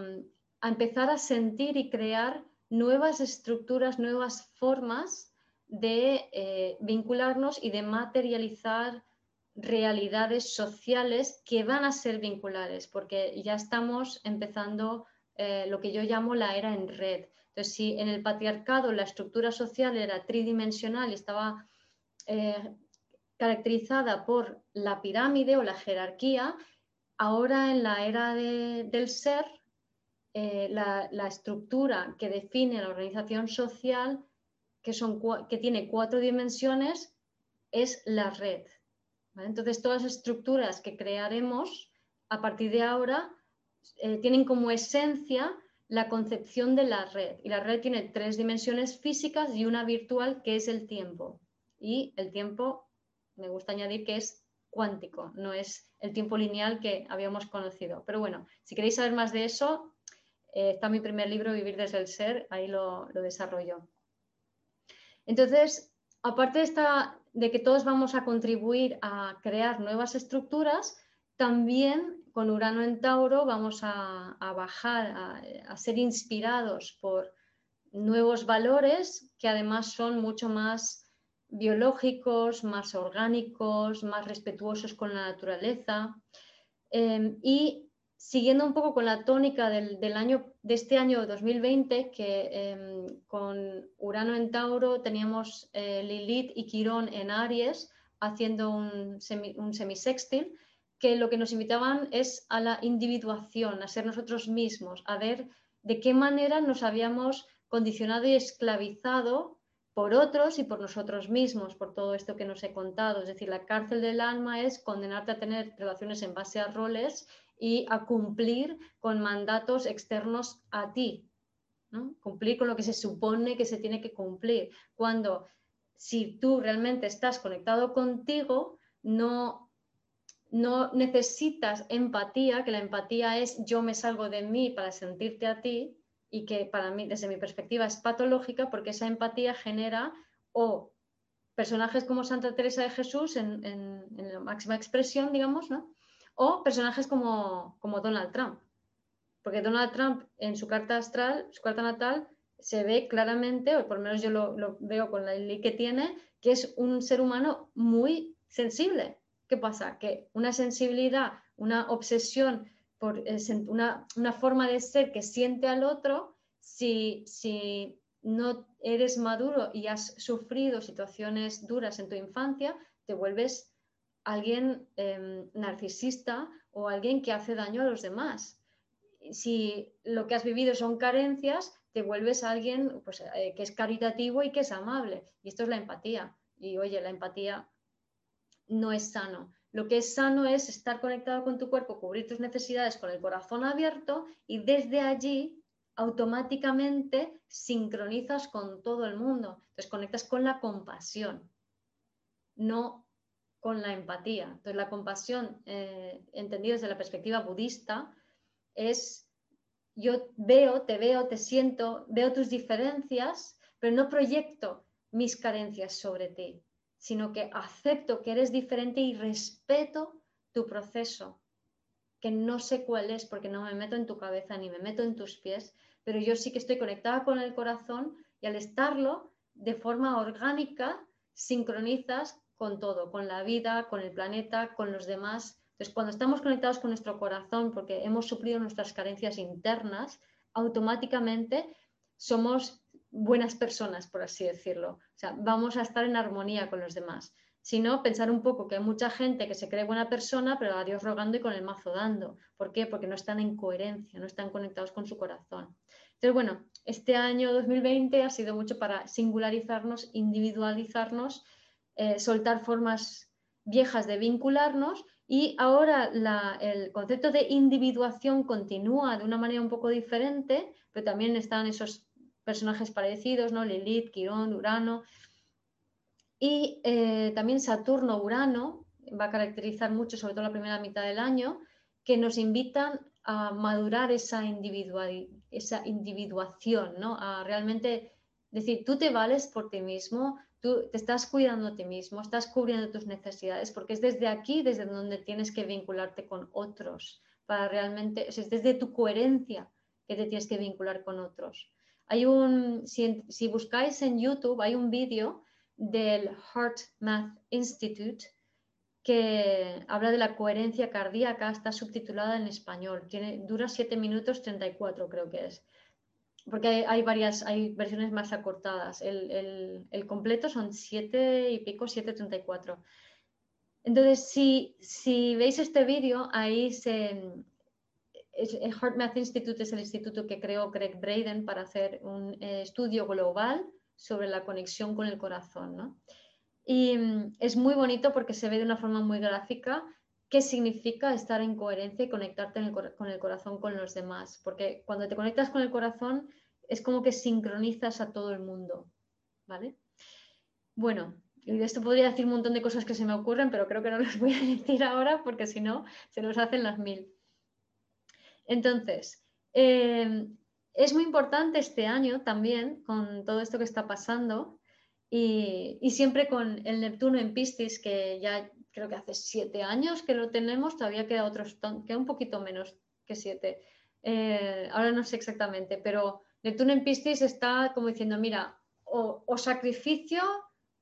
empezar a sentir y crear nuevas estructuras, nuevas formas de eh, vincularnos y de materializar realidades sociales que van a ser vinculares, porque ya estamos empezando eh, lo que yo llamo la era en red. Entonces, si en el patriarcado la estructura social era tridimensional y estaba eh, caracterizada por la pirámide o la jerarquía, ahora en la era del ser, la, la, estructura que define la organización social que tiene cuatro dimensiones es la red. Entonces, todas las estructuras que crearemos a partir de ahora eh, tienen como esencia la concepción de la red. Y la red tiene tres dimensiones físicas y una virtual que es el tiempo. Y el tiempo, me gusta añadir que es cuántico, no es el tiempo lineal que habíamos conocido. Pero bueno, si queréis saber más de eso, eh, está mi primer libro, Vivir desde el Ser, ahí lo, lo desarrollo. Entonces, aparte de, que todos vamos a contribuir a crear nuevas estructuras, también con Urano en Tauro vamos a, bajar, a, ser inspirados por nuevos valores que además son mucho más biológicos, más orgánicos, más respetuosos con la naturaleza. Em, y siguiendo un poco con la tónica del, año, de este año 2020, que em, con Urano en Tauro teníamos eh, Lilith y Quirón en Aries haciendo un, un semisextil, que lo que nos invitaban es a la individuación, a ser nosotros mismos, a ver de qué manera nos habíamos condicionado y esclavizado por otros y por nosotros mismos, por todo esto que nos he contado. Es decir, la cárcel del alma es condenarte a tener relaciones en base a roles y a cumplir con mandatos externos a ti, cumplir con lo que se supone que se tiene que cumplir. Cuando si tú realmente estás conectado contigo, no, no necesitas empatía, que la empatía es yo me salgo de mí para sentirte a ti y que para mí, desde mi perspectiva, es patológica porque esa empatía genera o personajes como Santa Teresa de Jesús en, en la máxima expresión, digamos, ¿no? o personajes como, Donald Trump. Porque Donald Trump en su carta astral, su carta natal, se ve claramente, o por lo menos yo lo, veo con la ley que tiene, que es un ser humano muy sensible. ¿Qué pasa? Que una sensibilidad, una obsesión por eh, una, una, forma de ser que siente al otro, si, si no eres maduro y has sufrido situaciones duras en tu infancia, te vuelves alguien em, narcisista o alguien que hace daño a los demás. Si lo que has vivido son carencias, te vuelves alguien pues, eh, que es caritativo y que es amable. Y esto es la empatía. Y oye, la empatía no es sano. Lo que es sano es estar conectado con tu cuerpo, cubrir tus necesidades con el corazón abierto y desde allí automáticamente sincronizas con todo el mundo. Entonces conectas con la compasión, no con la empatía. Entonces, la compasión, eh, entendida desde la perspectiva budista, es yo veo, te veo, te siento, veo tus diferencias, pero no proyecto mis carencias sobre ti, sino que acepto que eres diferente y respeto tu proceso, que no sé cuál es porque no me meto en tu cabeza ni me meto en tus pies, pero yo sí que estoy conectada con el corazón y al estarlo de forma orgánica sincronizas con todo, con la vida, con el planeta, con los demás. Entonces, cuando estamos conectados con nuestro corazón, porque hemos suplido nuestras carencias internas, automáticamente somos buenas personas, por así decirlo. O sea, vamos a estar en armonía con los demás. Si no, pensar un poco que hay mucha gente que se cree buena persona, pero a Dios rogando y con el mazo dando. ¿Por qué? Porque no están en coherencia, no están conectados con su corazón. Entonces, bueno, este año 2020 ha sido mucho para singularizarnos, individualizarnos eh, soltar formas viejas de vincularnos y ahora el concepto de individuación continúa de una manera un poco diferente, pero también están esos personajes parecidos, ¿no? Lilith, Quirón, Urano. Y eh, también Saturno-Urano va a caracterizar mucho, sobre todo la primera mitad del año, que nos invitan a madurar esa, esa individuación, ¿no? a realmente decir, tú te vales por ti mismo, tú te estás cuidando a ti mismo, estás cubriendo tus necesidades, porque es desde aquí, desde donde tienes que vincularte con otros, para realmente, es desde tu coherencia que te tienes que vincular con otros. Hay un, si, buscáis en YouTube, hay un vídeo del Heart Math Institute que habla de la coherencia cardíaca, está subtitulada en español, tiene, dura 7 minutos 34 creo que es, porque hay, varias, hay versiones más acortadas, el, el, completo son 7 y pico, 7.34. Entonces, si, si veis este vídeo, ahí se, el Heart Math Institute es el instituto que creó Greg Braden para hacer un eh, estudio global sobre la conexión con el corazón. ¿no? Y mm, es muy bonito porque se ve de una forma muy gráfica qué significa estar en coherencia y conectarte con el corazón con los demás. Porque cuando te conectas con el corazón es como que sincronizas a todo el mundo. ¿Vale? Bueno, y esto podría decir un montón de cosas que se me ocurren, pero creo que no las voy a decir ahora porque si no, se nos hacen las mil. Entonces, em, es muy importante este año también, con todo esto que está pasando, y, siempre con el Neptuno en Piscis, que ya creo que hace siete años que lo tenemos, todavía queda, otros, queda un poquito menos que siete. Eh, ahora no sé exactamente, pero Neptuno en Piscis está como diciendo, mira, o, sacrificio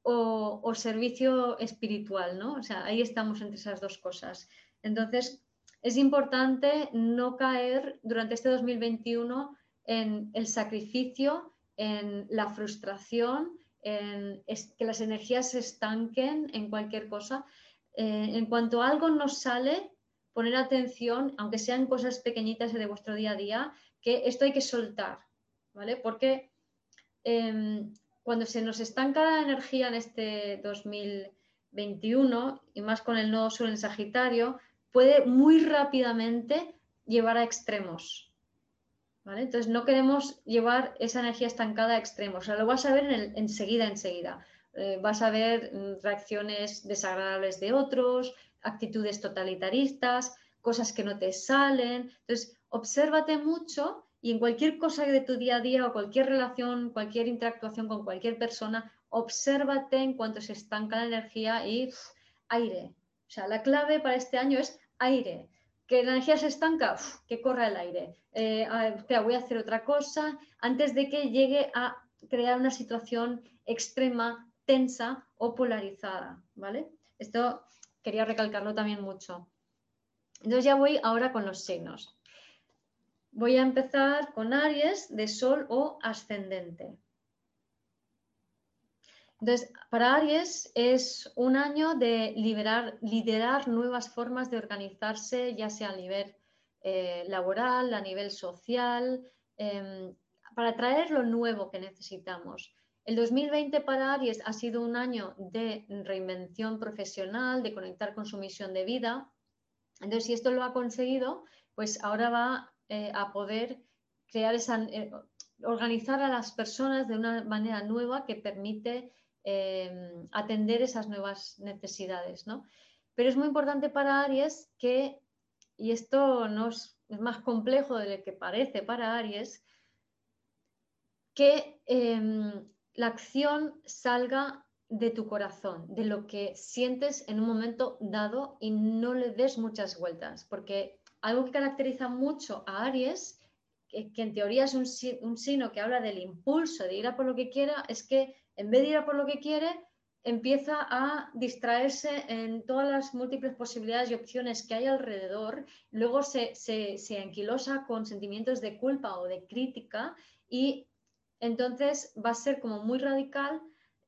o, o, servicio espiritual, ¿no? O sea, ahí estamos entre esas dos cosas. Entonces, es importante no caer durante este 2021 en el sacrificio, en la frustración, en que las energías se estanquen en cualquier cosa. Eh, en cuanto algo nos sale, poner atención, aunque sean cosas pequeñitas de vuestro día a día, que esto hay que soltar, ¿vale? Porque em, cuando se nos estanca la energía en este 2021, y más con el nodo sur en Sagitario, puede muy rápidamente llevar a extremos. ¿vale? Entonces no queremos llevar esa energía estancada a extremos. O sea, lo vas a ver en enseguida, enseguida. Eh, vas a ver mm, reacciones desagradables de otros, actitudes totalitaristas, cosas que no te salen. Entonces, obsérvate mucho y en cualquier cosa de tu día a día o cualquier relación, cualquier interactuación con cualquier persona, obsérvate en cuanto se estanca la energía y aire. O sea, la clave para este año es aire. Que la energía se estanca, que corra el aire. Eh, voy a hacer otra cosa antes de que llegue a crear una situación extrema, tensa o polarizada. ¿Vale? Esto quería recalcarlo también mucho. Entonces ya voy ahora con los signos. Voy a empezar con Aries de Sol o ascendente. Entonces, para Aries es un año de liderar nuevas formas de organizarse, ya sea a nivel eh, laboral, a nivel social, em, para traer lo nuevo que necesitamos. El 2020 para Aries ha sido un año de reinvención profesional, de conectar con su misión de vida. Entonces, si esto lo ha conseguido, pues ahora va eh, a poder crear esa, eh, organizar a las personas de una manera nueva que permite Em, atender esas nuevas necesidades. ¿no? Pero es muy importante para Aries que, y esto no es, más complejo de lo que parece para Aries, que em, la acción salga de tu corazón, de lo que sientes en un momento dado y no le des muchas vueltas, porque algo que caracteriza mucho a Aries, que, en teoría es un, un, signo que habla del impulso de ir a por lo que quiera, es que en vez de ir a por lo que quiere, empieza a distraerse en todas las múltiples posibilidades y opciones que hay alrededor, luego se, se, anquilosa con sentimientos de culpa o de crítica y entonces va a ser como muy radical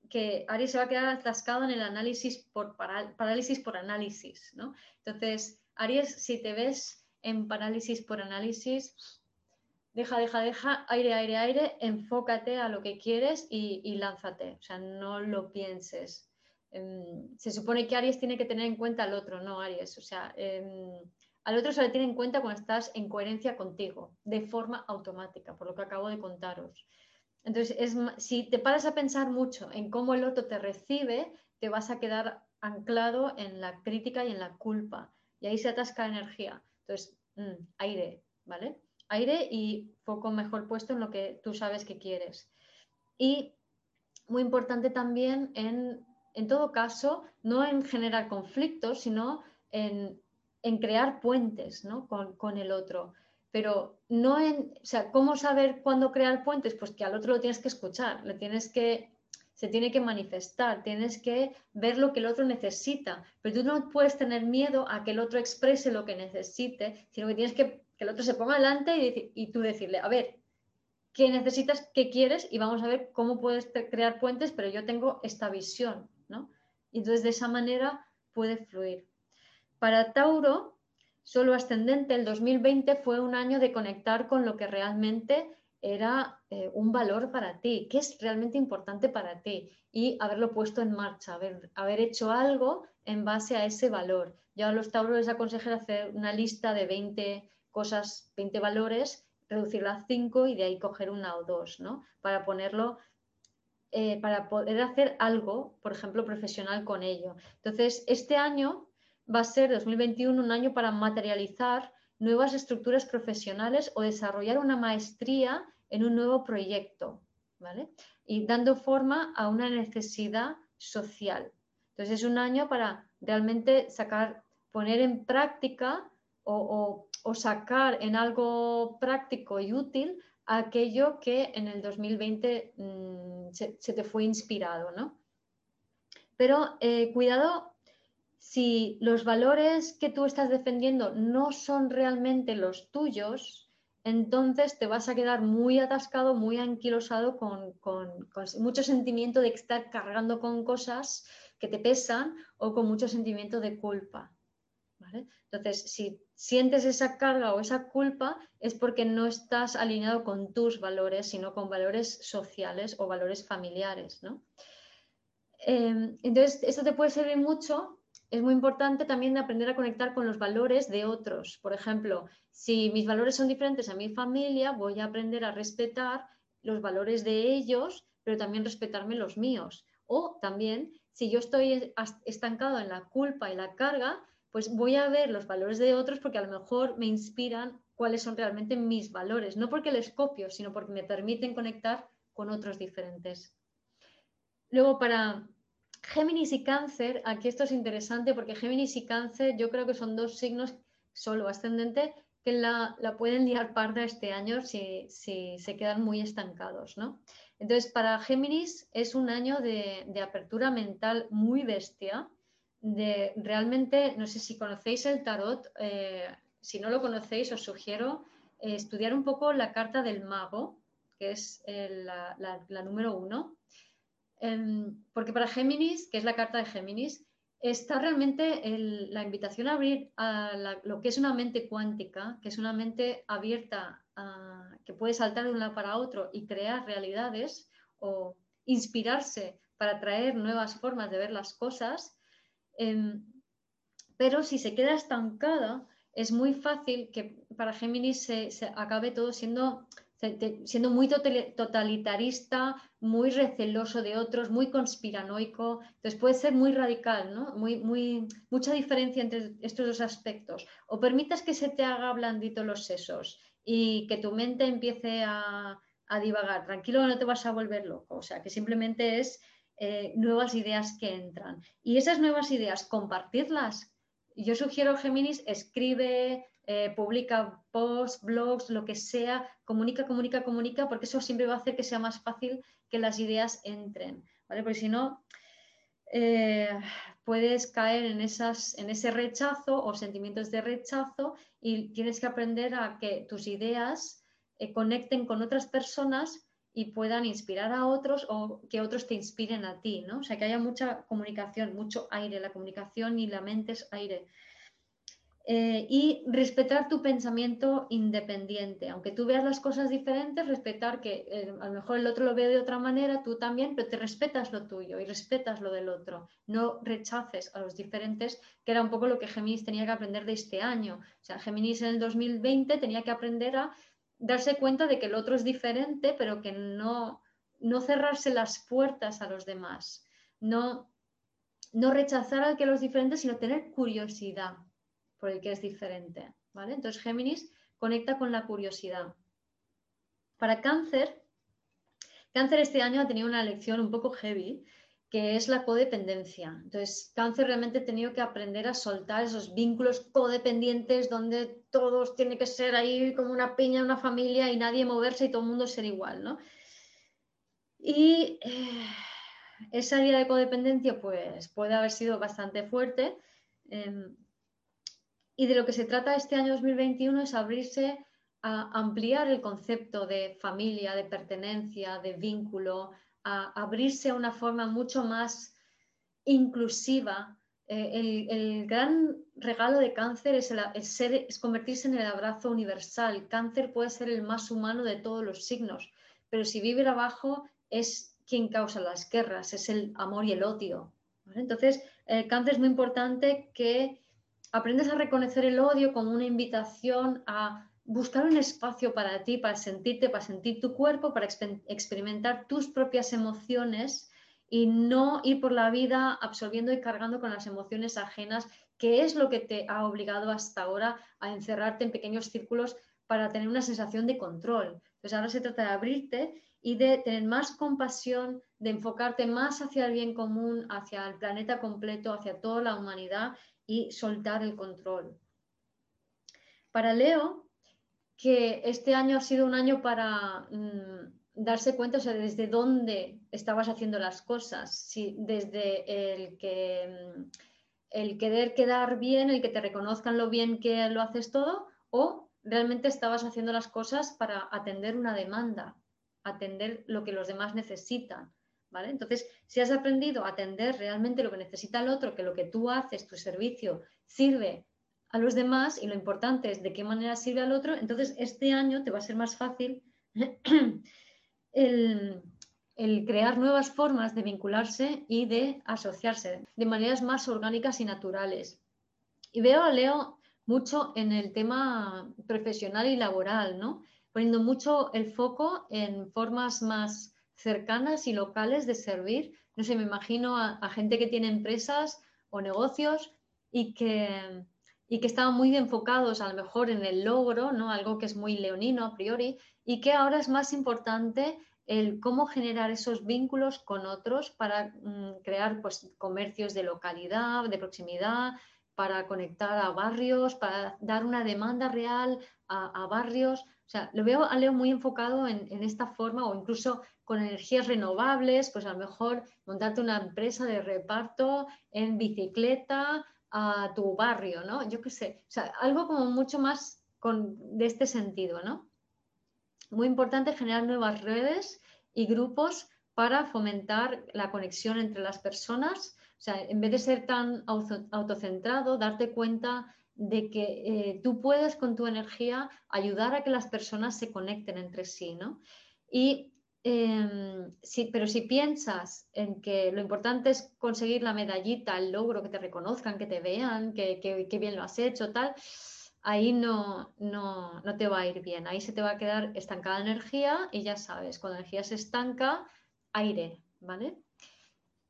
que Aries se va a quedar atascado en el análisis por parálisis por análisis, ¿no? Entonces, Aries, si te ves en parálisis por análisis, deja, deja, deja, aire, aire, aire, enfócate a lo que quieres y, lánzate, o sea, no lo pienses. Em, se supone que Aries tiene que tener en cuenta al otro, no Aries, o sea, em, al otro se le tiene en cuenta cuando estás en coherencia contigo, de forma automática, por lo que acabo de contaros. Entonces, es, si te paras a pensar mucho en cómo el otro te recibe, te vas a quedar anclado en la crítica y en la culpa. Y ahí se atasca energía. Entonces, mm, aire, ¿vale? Aire y foco mejor puesto en lo que tú sabes que quieres. Y muy importante también en, en todo caso, no en generar conflictos, sino en, en crear puentes ¿no? con, con el otro pero no en, o sea, ¿cómo saber cuándo crear puentes? Pues que al otro lo tienes que escuchar, le tienes que se tiene que manifestar, tienes que ver lo que el otro necesita, pero tú no puedes tener miedo a que el otro exprese lo que necesite, sino que tienes que que el otro se ponga adelante y, tú decirle, a ver, ¿qué necesitas? ¿Qué quieres? Y vamos a ver cómo puedes crear puentes, pero yo tengo esta visión, ¿no? Y entonces de esa manera puede fluir. Para Tauro, solo ascendente, el 2020 fue un año de conectar con lo que realmente era eh, un valor para ti, que es realmente importante para ti y haberlo puesto en marcha, haber, hecho algo en base a ese valor. Yo a los tauros les aconsejo hacer una lista de 20 cosas, 20 valores, reducirla a 5 y de ahí coger una o dos, ¿no? Para ponerlo, eh, para poder hacer algo, por ejemplo, profesional con ello. Entonces, este año va a ser 2021 un año para materializar nuevas estructuras profesionales o desarrollar una maestría en un nuevo proyecto, ¿vale? Y dando forma a una necesidad social. Entonces es un año para realmente sacar, poner en práctica o, sacar en algo práctico y útil aquello que en el 2020 mm, se, te fue inspirado, ¿no? Pero eh, cuidado si los valores que tú estás defendiendo no son realmente los tuyos, entonces te vas a quedar muy atascado, muy anquilosado con, mucho sentimiento de estar cargando con cosas que te pesan o con mucho sentimiento de culpa. Entonces, si sientes esa carga o esa culpa es porque no estás alineado con tus valores, sino con valores sociales o valores familiares. Em, entonces, esto te puede servir mucho es muy importante también aprender a conectar con los valores de otros. Por ejemplo, si mis valores son diferentes a mi familia, voy a aprender a respetar los valores de ellos, pero también respetarme los míos. O también, si yo estoy estancado en la culpa y la carga, pues voy a ver los valores de otros porque a lo mejor me inspiran cuáles son realmente mis valores, no porque les copio, sino porque me permiten conectar con otros diferentes. Luego, para Géminis y Cáncer, aquí esto es interesante porque Géminis y Cáncer yo creo que son dos signos solo ascendente que la, pueden liar parda este año si, se quedan muy estancados, ¿no? Entonces, para Géminis es un año de, apertura mental muy bestia, de realmente, no sé si conocéis el tarot, eh, si no lo conocéis os sugiero eh, estudiar un poco la carta del mago, que es eh, la número uno, Em, porque para Géminis, que es la carta de Géminis, está realmente la invitación a abrir a lo que es una mente cuántica, que es una mente abierta, que puede saltar de un lado para otro y crear realidades o inspirarse para traer nuevas formas de ver las cosas. Em, pero si se queda estancada, es muy fácil que para Géminis se acabe todo siendo siendo muy totalitarista, muy receloso de otros, muy conspiranoico. Entonces puede ser muy radical, ¿no? Muy, muy, mucha diferencia entre estos dos aspectos. O permitas que se te haga blandito los sesos y que tu mente empiece a, divagar. Tranquilo, no te vas a volver loco. O sea, que simplemente es eh, nuevas ideas que entran. Y esas nuevas ideas, compartirlas. Yo sugiero, Géminis, escribe, eh, publica posts, blogs, lo que sea, comunica, comunica, comunica, porque eso siempre va a hacer que sea más fácil que las ideas entren, ¿vale? Porque si no, eh, puedes caer en, esas, en ese rechazo o sentimientos de rechazo y tienes que aprender a que tus ideas conecten con otras personas y puedan inspirar a otros o que otros te inspiren a ti, ¿no? O sea, que haya mucha comunicación, mucho aire. La comunicación y la mente es aire. Eh, y respetar tu pensamiento independiente. Aunque tú veas las cosas diferentes, respetar que eh, a lo mejor el otro lo ve de otra manera, tú también, pero te respetas lo tuyo y respetas lo del otro. No rechaces a los diferentes, que era un poco lo que Géminis tenía que aprender de este año. O sea, Géminis en el 2020 tenía que aprender a darse cuenta de que el otro es diferente, pero que no, no cerrarse las puertas a los demás, no, no rechazar al que los diferentes, sino tener curiosidad por el que es diferente. ¿vale? Entonces Géminis conecta con la curiosidad. Para cáncer, cáncer este año ha tenido una lección un poco heavy, que es la codependencia. Entonces, cáncer realmente ha tenido que aprender a soltar esos vínculos codependientes donde todos tienen que ser ahí como una piña, una familia y nadie moverse y todo el mundo ser igual, ¿no? Y eh, esa idea de codependencia pues puede haber sido bastante fuerte. Em, y de lo que se trata este año 2021 es abrirse a ampliar el concepto de familia, de pertenencia, de vínculo, a abrirse a una forma mucho más inclusiva. Eh, el, gran regalo de cáncer es, ser, es convertirse en el abrazo universal. Cáncer puede ser el más humano de todos los signos, pero si vive abajo es quien causa las guerras, es el amor y el odio. Entonces, el cáncer es muy importante que aprendas a reconocer el odio como una invitación a buscar un espacio para ti, para sentirte, para sentir tu cuerpo, para experimentar tus propias emociones y no ir por la vida absorbiendo y cargando con las emociones ajenas, que es lo que te ha obligado hasta ahora a encerrarte en pequeños círculos para tener una sensación de control. Entonces ahora se trata de abrirte y de tener más compasión, de enfocarte más hacia el bien común, hacia el planeta completo, hacia toda la humanidad y soltar el control. Para Leo, que este año ha sido un año para mm, darse cuenta, o sea, desde dónde estabas haciendo las cosas, si desde el que mm, el querer quedar bien, el que te reconozcan lo bien que lo haces todo, o realmente estabas haciendo las cosas para atender una demanda, atender lo que los demás necesitan. ¿Vale? Entonces, si has aprendido a atender realmente lo que necesita el otro, que lo que tú haces, tu servicio, sirve a los demás y lo importante es de qué manera sirve al otro, entonces este año te va a ser más fácil el, crear nuevas formas de vincularse y de asociarse de maneras más orgánicas y naturales. Y veo a Leo mucho en el tema profesional y laboral, ¿no? Poniendo mucho el foco en formas más cercanas y locales de servir. No sé, me imagino a gente que tiene empresas o negocios y que y que estaban muy enfocados a lo mejor en el logro, ¿no? algo que es muy leonino a priori, y que ahora es más importante el cómo generar esos vínculos con otros para mm, crear pues, comercios de localidad, de proximidad, para conectar a barrios, para dar una demanda real a, barrios. O sea, lo veo a Leo muy enfocado en, en, esta forma o incluso con energías renovables, pues a lo mejor montarte una empresa de reparto en bicicleta a tu barrio, ¿no? Yo qué sé, o sea, algo como mucho más con, de este sentido, ¿no? Muy importante generar nuevas redes y grupos para fomentar la conexión entre las personas. O sea, en vez de ser tan autocentrado, darte cuenta de que eh, tú puedes con tu energía ayudar a que las personas se conecten entre sí, ¿no? Y Em, sí, pero si piensas en que lo importante es conseguir la medallita, el logro, que te reconozcan, que te vean, que, bien lo has hecho, tal, ahí no, no, no, te va a ir bien. Ahí se te va a quedar estancada energía y ya sabes, cuando la energía se estanca, aire, ¿vale?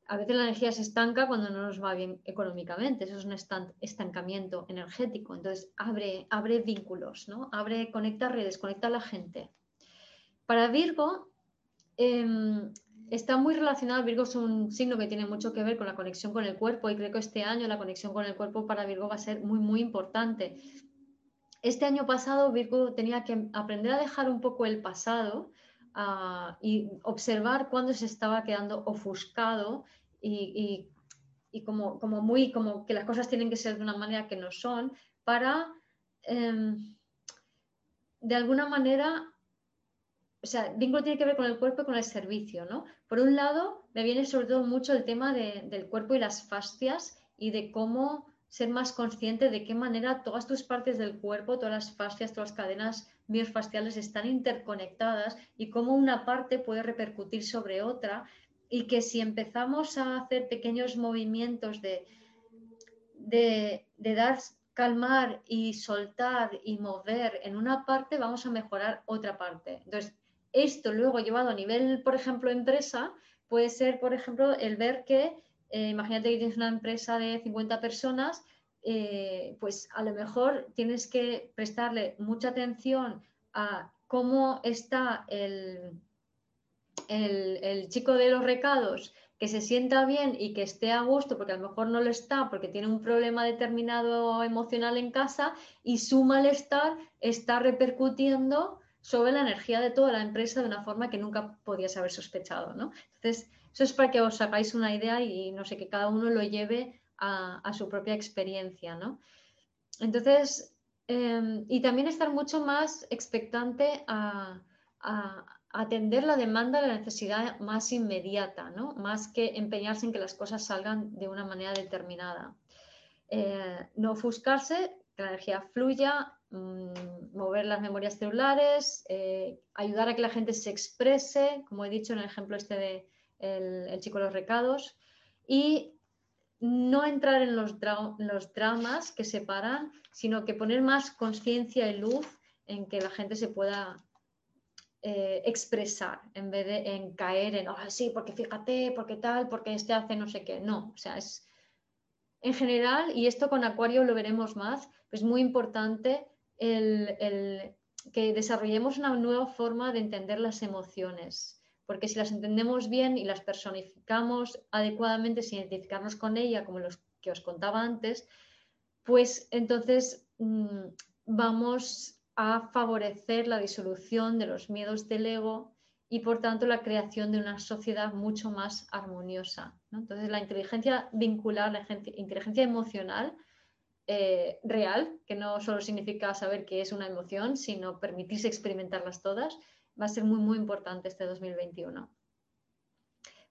A veces la energía se estanca cuando no nos va bien económicamente, eso es un estancamiento energético. Entonces, abre, abre vínculos, ¿no? Abre, conecta redes, conecta a la gente. Para Virgo, Em, está muy relacionado, Virgo es un signo que tiene mucho que ver con la conexión con el cuerpo y creo que este año la conexión con el cuerpo para Virgo va a ser muy, muy importante. Este año pasado Virgo tenía que aprender a dejar un poco el pasado ah, y observar cuándo se estaba quedando ofuscado y, como, como, muy, como que las cosas tienen que ser de una manera que no son para, em, de alguna manera, o sea, vínculo tiene que ver con el cuerpo y con el servicio, ¿no? Por un lado, me viene sobre todo mucho el tema del cuerpo y las fascias y de cómo ser más consciente de qué manera todas tus partes del cuerpo, todas las fascias, todas las cadenas miofasciales están interconectadas y cómo una parte puede repercutir sobre otra y que si empezamos a hacer pequeños movimientos de, de, de dar calmar y soltar y mover en una parte, vamos a mejorar otra parte. Entonces, esto luego llevado a nivel, por ejemplo, empresa, puede ser, por ejemplo, el ver que, eh, imagínate que tienes una empresa de 50 personas, eh, pues a lo mejor tienes que prestarle mucha atención a cómo está el, el, chico de los recados que se sienta bien y que esté a gusto, porque a lo mejor no lo está, porque tiene un problema determinado emocional en casa y su malestar está repercutiendo sobre la energía de toda la empresa de una forma que nunca podías haber sospechado. ¿no? Entonces, eso es para que os hagáis una idea y no sé, que cada uno lo lleve a, su propia experiencia. ¿no? Entonces, em, y también estar mucho más expectante a atender la demanda, la necesidad más inmediata, ¿no? más que empeñarse en que las cosas salgan de una manera determinada. Eh, no ofuscarse, que la energía fluya, mm, mover las memorias celulares, eh, ayudar a que la gente se exprese, como he dicho en el ejemplo este de el, chico de los recados, y no entrar en los, los dramas que separan, sino que poner más conciencia y luz en que la gente se pueda eh, expresar en vez de en caer en, oh, sí, porque fíjate, porque tal, porque este hace no sé qué. No, o sea, es en general, y esto con Acuario lo veremos más, es muy importante el, que desarrollemos una nueva forma de entender las emociones, porque si las entendemos bien y las personificamos adecuadamente, sin identificarnos con ella, como los que os contaba antes, pues entonces mm, vamos a favorecer la disolución de los miedos del ego y por tanto la creación de una sociedad mucho más armoniosa. Entonces la inteligencia vincular, la inteligencia emocional eh, real, que no solo significa saber qué es una emoción, sino permitirse experimentarlas todas, va a ser muy, muy importante este 2021.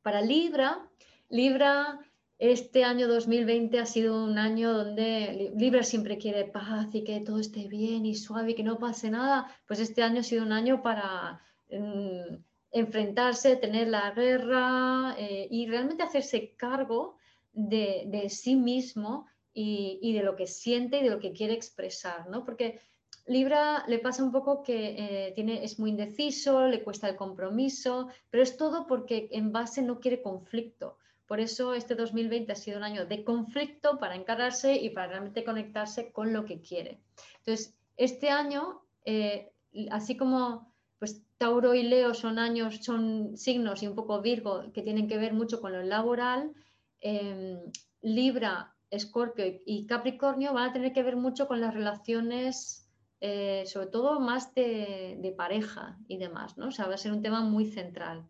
Para Libra, Libra este año 2020 ha sido un año donde Libra siempre quiere paz y que todo esté bien y suave y que no pase nada. Pues este año ha sido un año para mm, enfrentarse, tener la guerra eh, y realmente hacerse cargo de, sí mismo y, de lo que siente y de lo que quiere expresar, ¿no? Porque Libra le pasa un poco que eh, tiene, es muy indeciso, le cuesta el compromiso, pero es todo porque en base no quiere conflicto. Por eso este 2020 ha sido un año de conflicto para encararse y para realmente conectarse con lo que quiere. Entonces, este año, eh, así como pues, Tauro y Leo son años, son signos y un poco Virgo que tienen que ver mucho con lo laboral, em, Libra, Escorpio y Capricornio van a tener que ver mucho con las relaciones, eh, sobre todo más de, pareja y demás, ¿no? O sea, va a ser un tema muy central.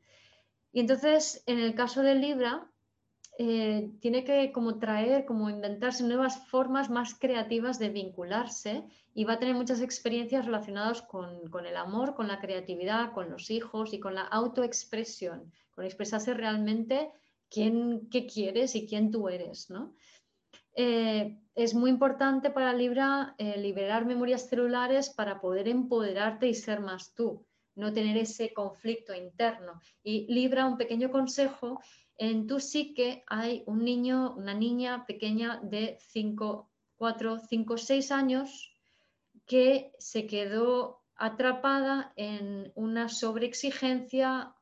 Y entonces, en el caso de Libra, eh, tiene que como traer, como inventarse nuevas formas más creativas de vincularse y va a tener muchas experiencias relacionadas con, el amor, con la creatividad, con los hijos y con la autoexpresión, con expresarse realmente quién, qué quieres y quién tú eres. Eh, es muy importante para Libra eh, liberar memorias celulares para poder empoderarte y ser más tú, no tener ese conflicto interno. Y Libra, un pequeño consejo en tu psique hay un niño, una niña pequeña de 5, 4, 5, 6 años que se quedó atrapada en una sobreexigencia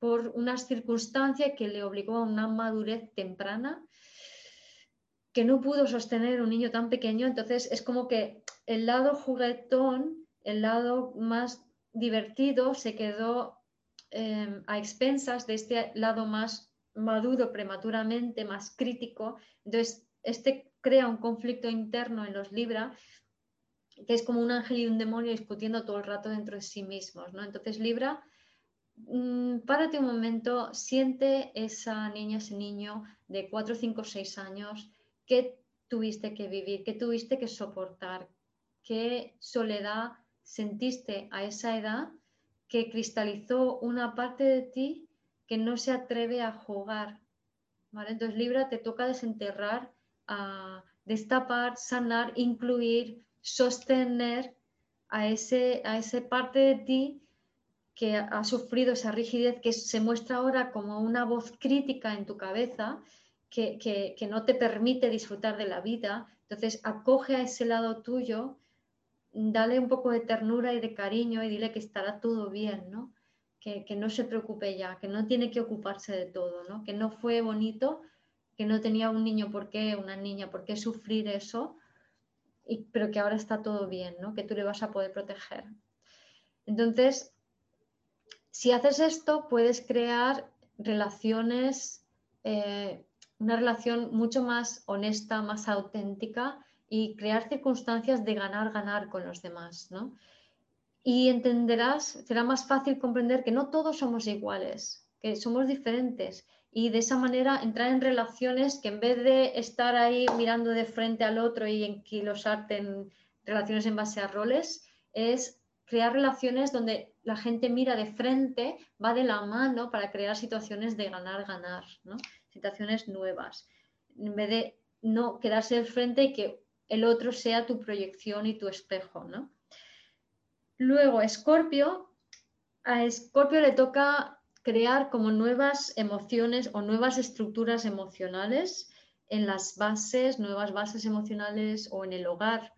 por una circunstancia que le obligó a una madurez temprana que no pudo sostener un niño tan pequeño. Entonces es como que el lado juguetón, el lado más divertido, se quedó eh, a expensas de este lado más maduro prematuramente, más crítico. Entonces, este crea un conflicto interno en los Libra que es como un ángel y un demonio discutiendo todo el rato dentro de sí mismos, ¿no? Entonces, Libra, mm, párate un momento, siente esa niña, ese niño de 4, 5, 6 años, qué tuviste que vivir, qué tuviste que soportar, qué soledad sentiste a esa edad que cristalizó una parte de ti que no se atreve a jugar. ¿vale? Entonces, Libra te toca desenterrar, a destapar, sanar, incluir, sostener a, ese, a esa parte de ti que ha sufrido esa rigidez que se muestra ahora como una voz crítica en tu cabeza que, no te permite disfrutar de la vida. Entonces, acoge a ese lado tuyo, dale un poco de ternura y de cariño y dile que estará todo bien, ¿no? que, no se preocupe ya, que no tiene que ocuparse de todo, ¿no? que no fue bonito, que no tenía un niño por qué, una niña por qué sufrir eso, pero que ahora está todo bien, ¿no? que tú le vas a poder proteger. Entonces, si haces esto, puedes crear relaciones, eh, una relación mucho más honesta, más auténtica y crear circunstancias de ganar, ganar con los demás, ¿no? y entenderás, será más fácil comprender que no todos somos iguales, que somos diferentes y de esa manera entrar en relaciones que en vez de estar ahí mirando de frente al otro y enquilosarte en relaciones en base a roles, es crear relaciones donde la gente mira de frente, va de la mano para crear situaciones de ganar-ganar, ¿no? Nuevas, en vez de no quedarse de frente y que el otro sea tu proyección y tu espejo. ¿no? Luego, Escorpio, a Escorpio le toca crear como nuevas emociones o nuevas estructuras emocionales en las bases, nuevas bases emocionales o en el hogar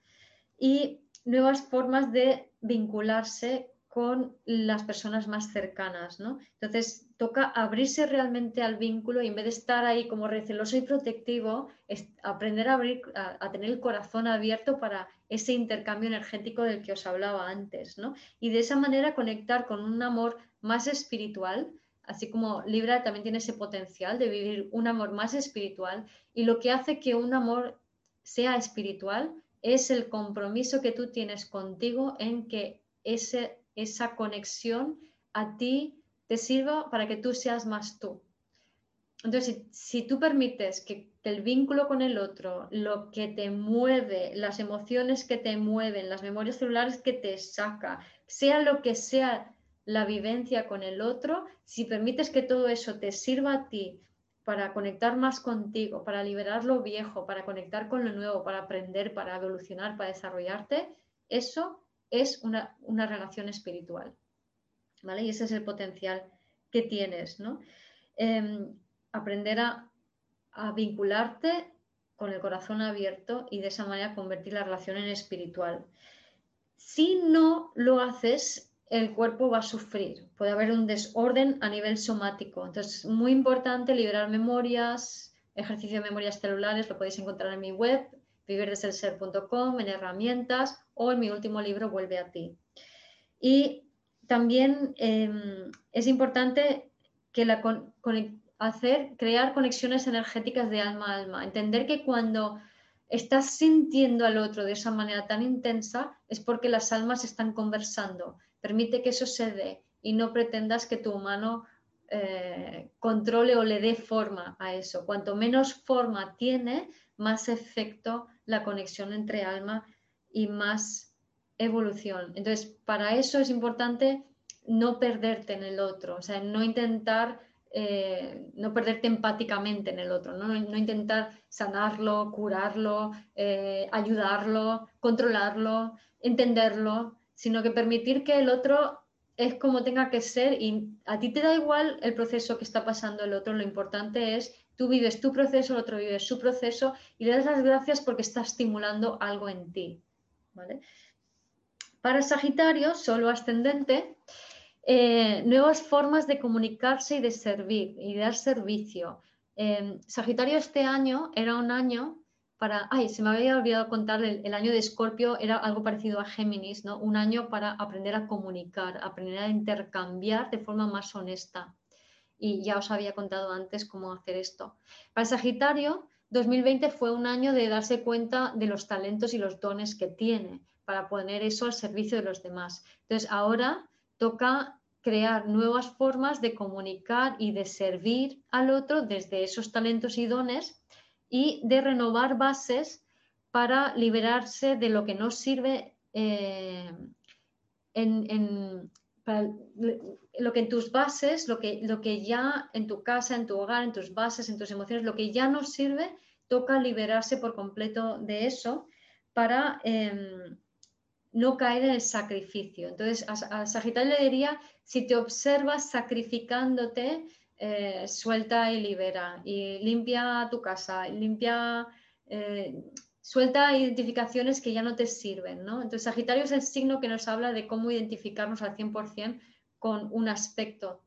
y nuevas formas de vincularse con las personas más cercanas, ¿no? Entonces toca abrirse realmente al vínculo y en vez de estar ahí como receloso y protectivo, aprender a, abrir, a, tener el corazón abierto para ese intercambio energético del que os hablaba antes, ¿no? Y de esa manera conectar con un amor más espiritual, así como Libra también tiene ese potencial de vivir un amor más espiritual y lo que hace que un amor sea espiritual es el compromiso que tú tienes contigo en que ese esa conexión a ti te sirva para que tú seas más tú. Entonces, si, tú permites que, el vínculo con el otro, lo que te mueve, las emociones que te mueven, las memorias celulares que te saca, sea lo que sea la vivencia con el otro, si permites que todo eso te sirva a ti para conectar más contigo, para liberar lo viejo, para conectar con lo nuevo, para aprender, para evolucionar, para desarrollarte, eso es una, relación espiritual. ¿vale? Y ese es el potencial que tienes, ¿no? Em, aprender a, a, vincularte con el corazón abierto y de esa manera convertir la relación en espiritual. Si no lo haces, el cuerpo va a sufrir. Puede haber un desorden a nivel somático. Entonces, es muy importante liberar memorias, ejercicio de memorias celulares, lo podéis encontrar en mi web, vivirdeselser.com, en herramientas o en mi último libro, Vuelve a ti. Y también em, es importante que hacer, crear conexiones energéticas de alma a alma, entender que cuando estás sintiendo al otro de esa manera tan intensa es porque las almas están conversando. Permite que eso se dé y no pretendas que tu humano eh, controle o le dé forma a eso. Cuanto menos forma tiene, más efecto la conexión entre alma y más evolución. Entonces, para eso es importante no perderte en el otro, o sea, no intentar, eh, no perderte empáticamente en el otro, no, intentar sanarlo, curarlo, eh, ayudarlo, controlarlo, entenderlo, sino que permitir que el otro es como tenga que ser y a ti te da igual el proceso que está pasando el otro, lo importante es tú vives tu proceso, el otro vive su proceso y le das las gracias porque está estimulando algo en ti. Para Sagitario, solo ascendente, eh, nuevas formas de comunicarse y de servir y de dar servicio. Eh, Sagitario este año era un año para, ay, se me había olvidado contar, el, año de Escorpio era algo parecido a Géminis, ¿no? Un año para aprender a comunicar, aprender a intercambiar de forma más honesta. Y ya os había contado antes cómo hacer esto. Para Sagitario, 2020 fue un año de darse cuenta de los talentos y los dones que tiene para poner eso al servicio de los demás. Entonces, ahora toca crear nuevas formas de comunicar y de servir al otro desde esos talentos y dones y de renovar bases para liberarse de lo que no sirve eh, en, lo que en tus bases, lo que, lo que ya en tu casa, en tu hogar, en tus bases, en tus emociones, lo que ya no sirve, toca liberarse por completo de eso para em, no caer en el sacrificio. Entonces, a, Sagitario le diría, si te observas sacrificándote, eh, suelta y libera y limpia tu casa, limpia, eh, suelta identificaciones que ya no te sirven. ¿no? Entonces, Sagitario es el signo que nos habla de cómo identificarnos al 100% con un aspecto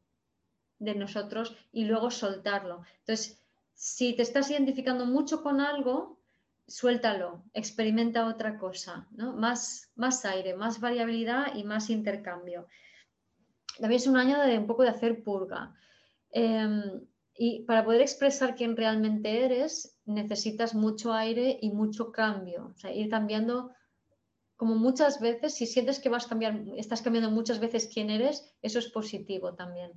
de nosotros y luego soltarlo. Entonces, si te estás identificando mucho con algo, suéltalo, experimenta otra cosa, ¿no? Más, más aire, más variabilidad y más intercambio. También es un año de un poco de hacer purga. Em, y para poder expresar quién realmente eres, necesitas mucho aire y mucho cambio. O sea, ir cambiando como muchas veces, si sientes que vas a estás cambiando muchas veces quién eres, eso es positivo también.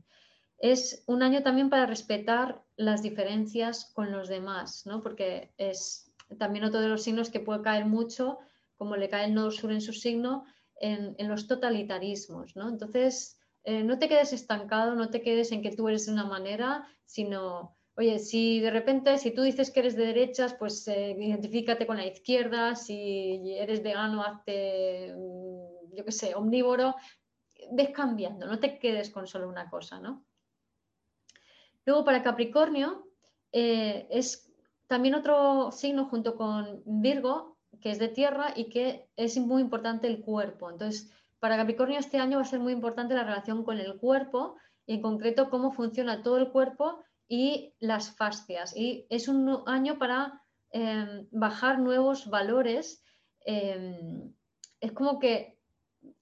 Es un año también para respetar las diferencias con los demás, ¿no? Porque es también otro de los signos que puede caer mucho, como le cae el nodo sur en su signo, en, los totalitarismos, ¿no? Entonces, eh, no te quedes estancado, no te quedes en que tú eres de una manera, sino, oye, si de repente, si tú dices que eres de derechas, pues eh, identifícate con la izquierda, si eres vegano, hazte, mm, yo qué sé, omnívoro, ves cambiando, no te quedes con solo una cosa, ¿no? Luego para Capricornio eh, es también otro signo junto con Virgo, que es de tierra y que es muy importante el cuerpo. Entonces, para Capricornio este año va a ser muy importante la relación con el cuerpo y en concreto cómo funciona todo el cuerpo y las fascias. Y es un año para em, bajar nuevos valores. Em, es como que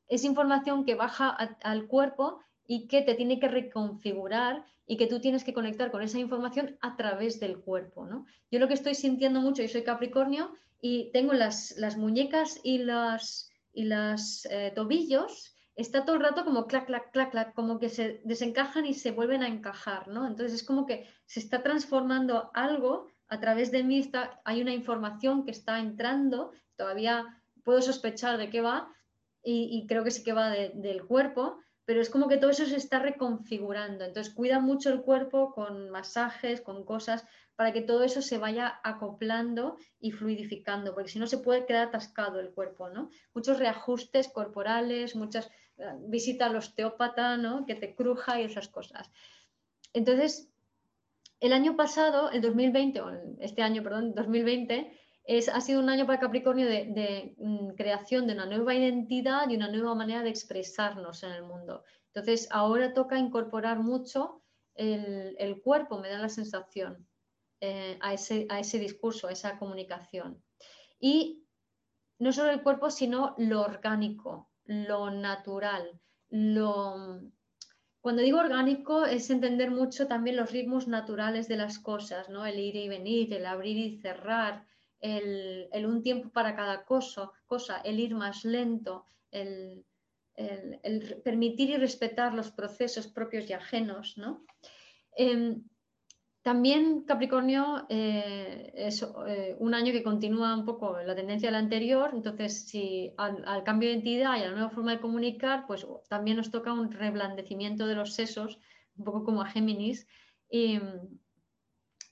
es información que baja al cuerpo y que te tiene que reconfigurar y que tú tienes que conectar con esa información a través del cuerpo. ¿no? Yo lo que estoy sintiendo mucho, yo soy Capricornio y tengo las, las muñecas y las, y los eh, tobillos, está todo el rato como clac, clac, clac, clac, como que se desencajan y se vuelven a encajar, ¿no? Entonces es como que se está transformando algo a través de mí, hay una información que está entrando, todavía puedo sospechar de qué va y, creo que sí que va del cuerpo, pero es como que todo eso se está reconfigurando. Entonces, cuida mucho el cuerpo con masajes, con cosas, para que todo eso se vaya acoplando y fluidificando, porque si no se puede quedar atascado el cuerpo, ¿no? Muchos reajustes corporales, muchas visitas al osteópata, ¿no? Que te cruja y esas cosas. Entonces, el año pasado, el 2020, o este año, perdón, 2020, ha sido un año para Capricornio de, mm, creación de una nueva identidad y una nueva manera de expresarnos en el mundo. Entonces, ahora toca incorporar mucho el, cuerpo, me da la sensación, eh, a, ese, a ese discurso, a esa comunicación. Y no solo el cuerpo, sino lo orgánico, lo natural, lo... Cuando digo orgánico es entender mucho también los ritmos naturales de las cosas, ¿no? El ir y venir, el abrir y cerrar, el, un tiempo para cada cosa, cosa, el ir más lento, el, permitir y respetar los procesos propios y ajenos. ¿no? Em, también Capricornio eh, es eh, un año que continúa un poco la tendencia del anterior, entonces si al, cambio de identidad y a la nueva forma de comunicar, pues también nos toca un reblandecimiento de los sesos, un poco como a Géminis,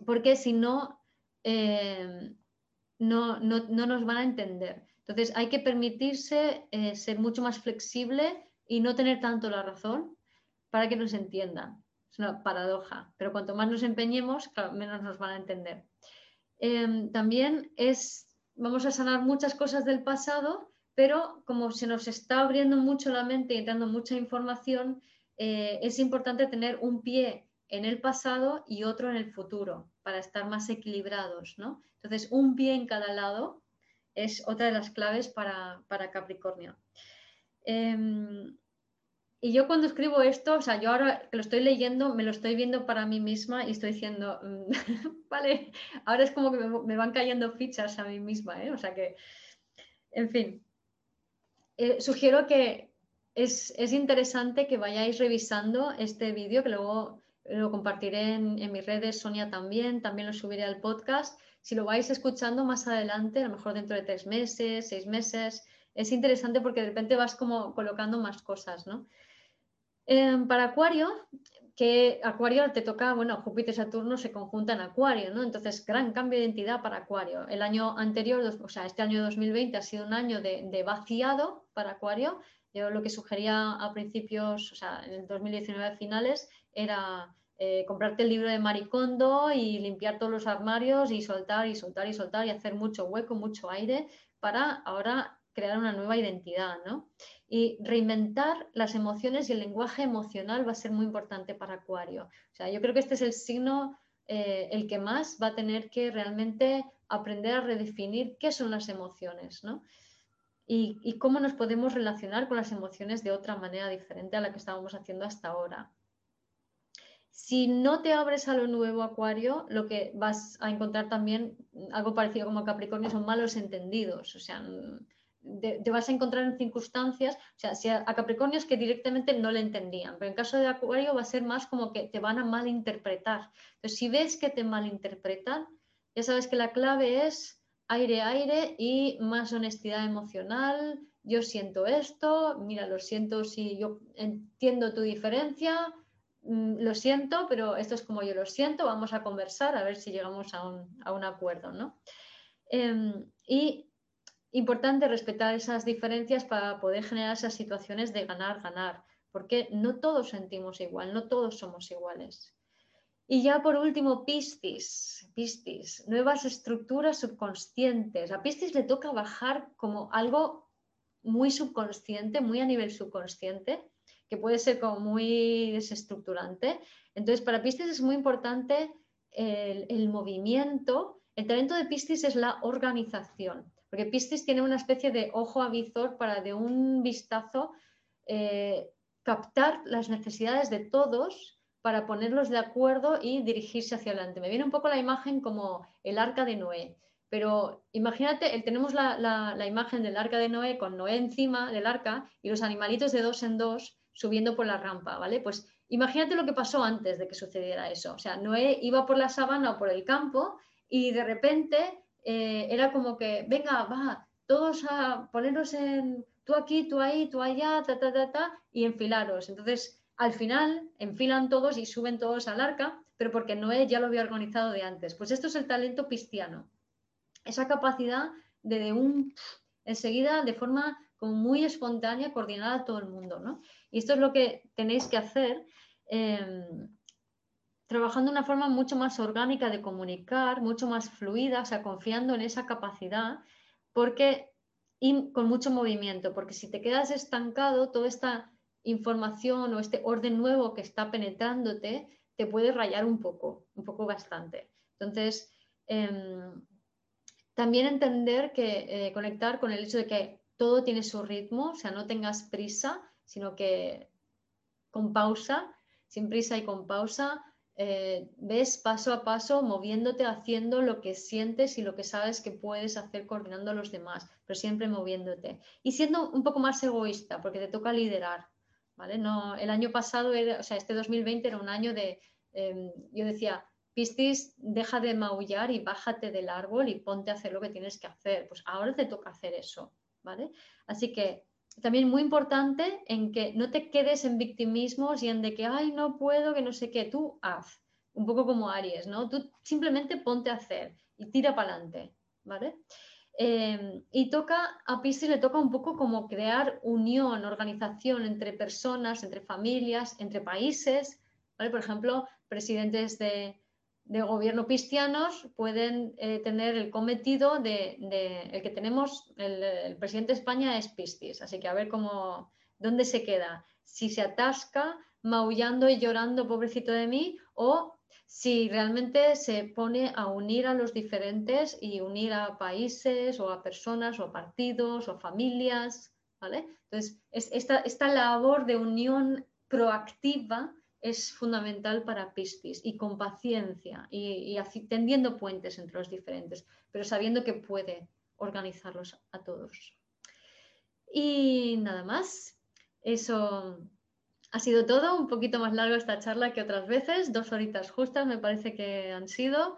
porque si no, em, no, no, nos van a entender. Entonces hay que permitirse eh, ser mucho más flexible y no tener tanto la razón para que nos entiendan. Una paradoja, pero cuanto más nos empeñemos, menos nos van a entender. Em, también es, vamos a sanar muchas cosas del pasado, pero como se nos está abriendo mucho la mente y entrando mucha información, eh, es importante tener un pie en el pasado y otro en el futuro para estar más equilibrados, ¿no? Entonces, un pie en cada lado es otra de las claves para, Capricornio. Em, y yo cuando escribo esto, o sea, yo ahora que lo estoy leyendo, me lo estoy viendo para mí misma y estoy diciendo, mm, vale, ahora es como que me, van cayendo fichas a mí misma, ¿eh? O sea que, en fin, eh, sugiero que es, es, interesante que vayáis revisando este vídeo, que luego lo compartiré en, mis redes, Sonia también, también lo subiré al podcast. Si lo vais escuchando más adelante, a lo mejor dentro de tres meses, seis meses, es interesante porque de repente vas como colocando más cosas, ¿no? Em, para Acuario, que Acuario te toca, bueno, Júpiter y Saturno se conjuntan en Acuario, ¿no? Entonces, gran cambio de identidad para Acuario. El año anterior, o sea, este año 2020 ha sido un año de, vaciado para Acuario. Yo lo que sugería a principios, o sea, en el 2019 finales, era eh, comprarte el libro de Maricondo y limpiar todos los armarios y soltar y soltar y soltar y hacer mucho hueco, mucho aire para ahora crear una nueva identidad, ¿no? Y reinventar las emociones y el lenguaje emocional va a ser muy importante para Acuario. O sea, yo creo que este es el signo eh, el que más va a tener que realmente aprender a redefinir qué son las emociones, ¿no? Y, y, cómo nos podemos relacionar con las emociones de otra manera diferente a la que estábamos haciendo hasta ahora. Si no te abres a lo nuevo, Acuario, lo que vas a encontrar también, algo parecido como Capricornio, son malos entendidos. O sea, te, vas a encontrar en circunstancias, o sea, si a, Capricornio es que directamente no le entendían, pero en caso de Acuario va a ser más como que te van a malinterpretar. Entonces, si ves que te malinterpretan, ya sabes que la clave es aire, aire y más honestidad emocional. Yo siento esto, mira, lo siento si yo entiendo tu diferencia, mm, lo siento, pero esto es como yo lo siento, vamos a conversar a ver si llegamos a un, acuerdo, ¿no? Em, y importante respetar esas diferencias para poder generar esas situaciones de ganar, ganar, porque no todos sentimos igual, no todos somos iguales. Y ya por último, Piscis, Piscis, nuevas estructuras subconscientes. A Piscis le toca bajar como algo muy subconsciente, muy a nivel subconsciente, que puede ser como muy desestructurante. Entonces, para Piscis es muy importante el, el movimiento. El talento de Piscis es la organización. Porque Piscis tiene una especie de ojo avizor para de un vistazo eh, captar las necesidades de todos para ponerlos de acuerdo y dirigirse hacia adelante. Me viene un poco la imagen como el arca de Noé. Pero imagínate, tenemos la, la, imagen del arca de Noé con Noé encima del arca y los animalitos de dos en dos subiendo por la rampa, ¿vale? Pues imagínate lo que pasó antes de que sucediera eso. O sea, Noé iba por la sabana o por el campo y de repente eh, era como que, venga, va, todos a ponernos en tú aquí, tú ahí, tú allá, ta, ta, ta, ta, y enfilaros. Entonces, al final, enfilan todos y suben todos al arca, pero porque Noé ya lo había organizado de antes. Pues esto es el talento cristiano. Esa capacidad de, de un, enseguida, de forma como muy espontánea, coordinar a todo el mundo, ¿no? Y esto es lo que tenéis que hacer. Em, trabajando de una forma mucho más orgánica de comunicar, mucho más fluida, o sea, confiando en esa capacidad, porque y con mucho movimiento, porque si te quedas estancado, toda esta información o este orden nuevo que está penetrándote te puede rayar un poco, un poco bastante. Entonces, em, también entender que eh, conectar con el hecho de que todo tiene su ritmo, o sea, no tengas prisa, sino que con pausa, sin prisa y con pausa, eh, ves paso a paso moviéndote, haciendo lo que sientes y lo que sabes que puedes hacer coordinando a los demás, pero siempre moviéndote. Y siendo un poco más egoísta, porque te toca liderar. ¿vale? No, el año pasado, era, o sea, este 2020 era un año de, em, yo decía, Piscis, deja de maullar y bájate del árbol y ponte a hacer lo que tienes que hacer. Pues ahora te toca hacer eso. ¿vale? Así que también muy importante en que no te quedes en victimismos y en de que, ay, no puedo, que no sé qué, tú haz, un poco como Aries, ¿no? Tú simplemente ponte a hacer y tira para adelante, ¿vale? Em, y toca, a Piscis le toca un poco como crear unión, organización entre personas, entre familias, entre países, ¿vale? Por ejemplo, presidentes de, de gobierno cristianos pueden eh, tener el cometido de, el que tenemos, el, presidente de España es Piscis, así que a ver cómo, dónde se queda, si se atasca maullando y llorando, pobrecito de mí, o si realmente se pone a unir a los diferentes y unir a países o a personas o partidos o familias, ¿vale? Entonces, esta, esta labor de unión proactiva es fundamental para Piscis y con paciencia y, tendiendo puentes entre los diferentes, pero sabiendo que puede organizarlos a todos. Y nada más, eso ha sido todo, un poquito más largo esta charla que otras veces, dos horitas justas me parece que han sido.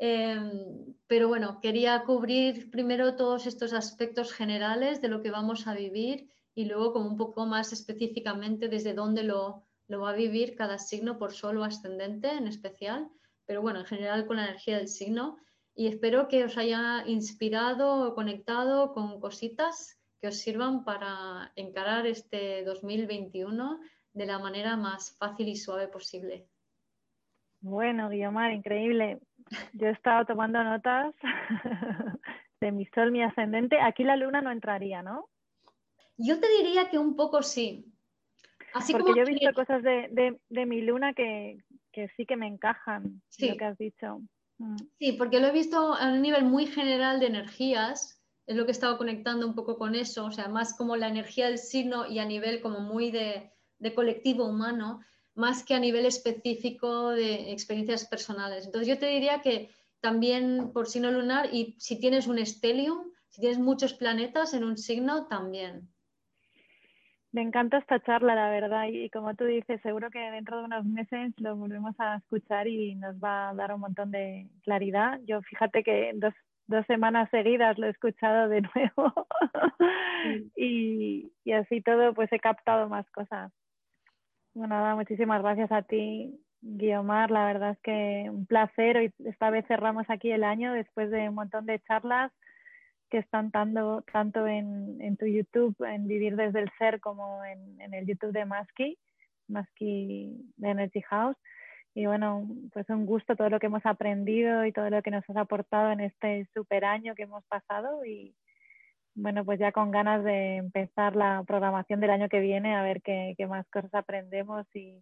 Em, pero bueno, quería cubrir primero todos estos aspectos generales de lo que vamos a vivir y luego como un poco más específicamente desde dónde lo, lo va a vivir cada signo por solo ascendente en especial, pero bueno, en general con la energía del signo. Y espero que os haya inspirado o conectado con cositas que os sirvan para encarar este 2021 de la manera más fácil y suave posible. Bueno, Guiomar, increíble. Yo he estado tomando notas de mi sol, mi ascendente, aquí la luna no entraría, ¿no? Yo te diría que un poco sí. Así Porque yo he visto cosas de, mi luna que, sí que me encajan, lo que has dicho. Mm. Sí, porque lo he visto a un nivel muy general de energías, es lo que he estado conectando un poco con eso, o sea, más como la energía del signo y a nivel como muy de, de colectivo humano, más que a nivel específico de experiencias personales. Entonces yo te diría que también por signo lunar y si tienes un estelium, si tienes muchos planetas en un signo, también. Me encanta esta charla, la verdad, y, como tú dices, seguro que dentro de unos meses lo volvemos a escuchar y nos va a dar un montón de claridad. Yo fíjate que dos, dos semanas seguidas lo he escuchado de nuevo y, y, así todo, pues he captado más cosas. Bueno, nada, muchísimas gracias a ti, Guiomar, la verdad es que un placer. Hoy esta vez cerramos aquí el año después de un montón de charlas que están dando tanto en, tu YouTube, en Vivir desde el Ser, como en, el YouTube de Maski, Maski de Energy House. Y bueno, pues un gusto todo lo que hemos aprendido y todo lo que nos has aportado en este super año que hemos pasado. Y bueno, pues ya con ganas de empezar la programación del año que viene, a ver qué, más cosas aprendemos y,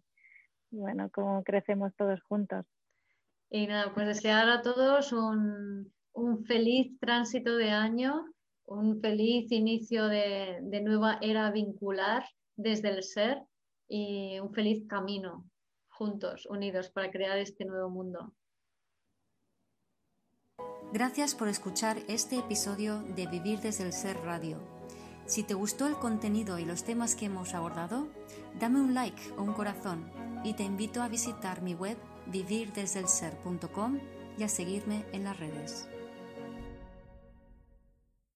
bueno, cómo crecemos todos juntos. Y nada, pues desear a todos un, feliz tránsito de año, un feliz inicio de, nueva era vincular desde el ser y un feliz camino juntos, unidos, para crear este nuevo mundo. Gracias por escuchar este episodio de Vivir desde el Ser Radio. Si te gustó el contenido y los temas que hemos abordado, dame un like o un corazón y te invito a visitar mi web vivirdesdelser.com y a seguirme en las redes.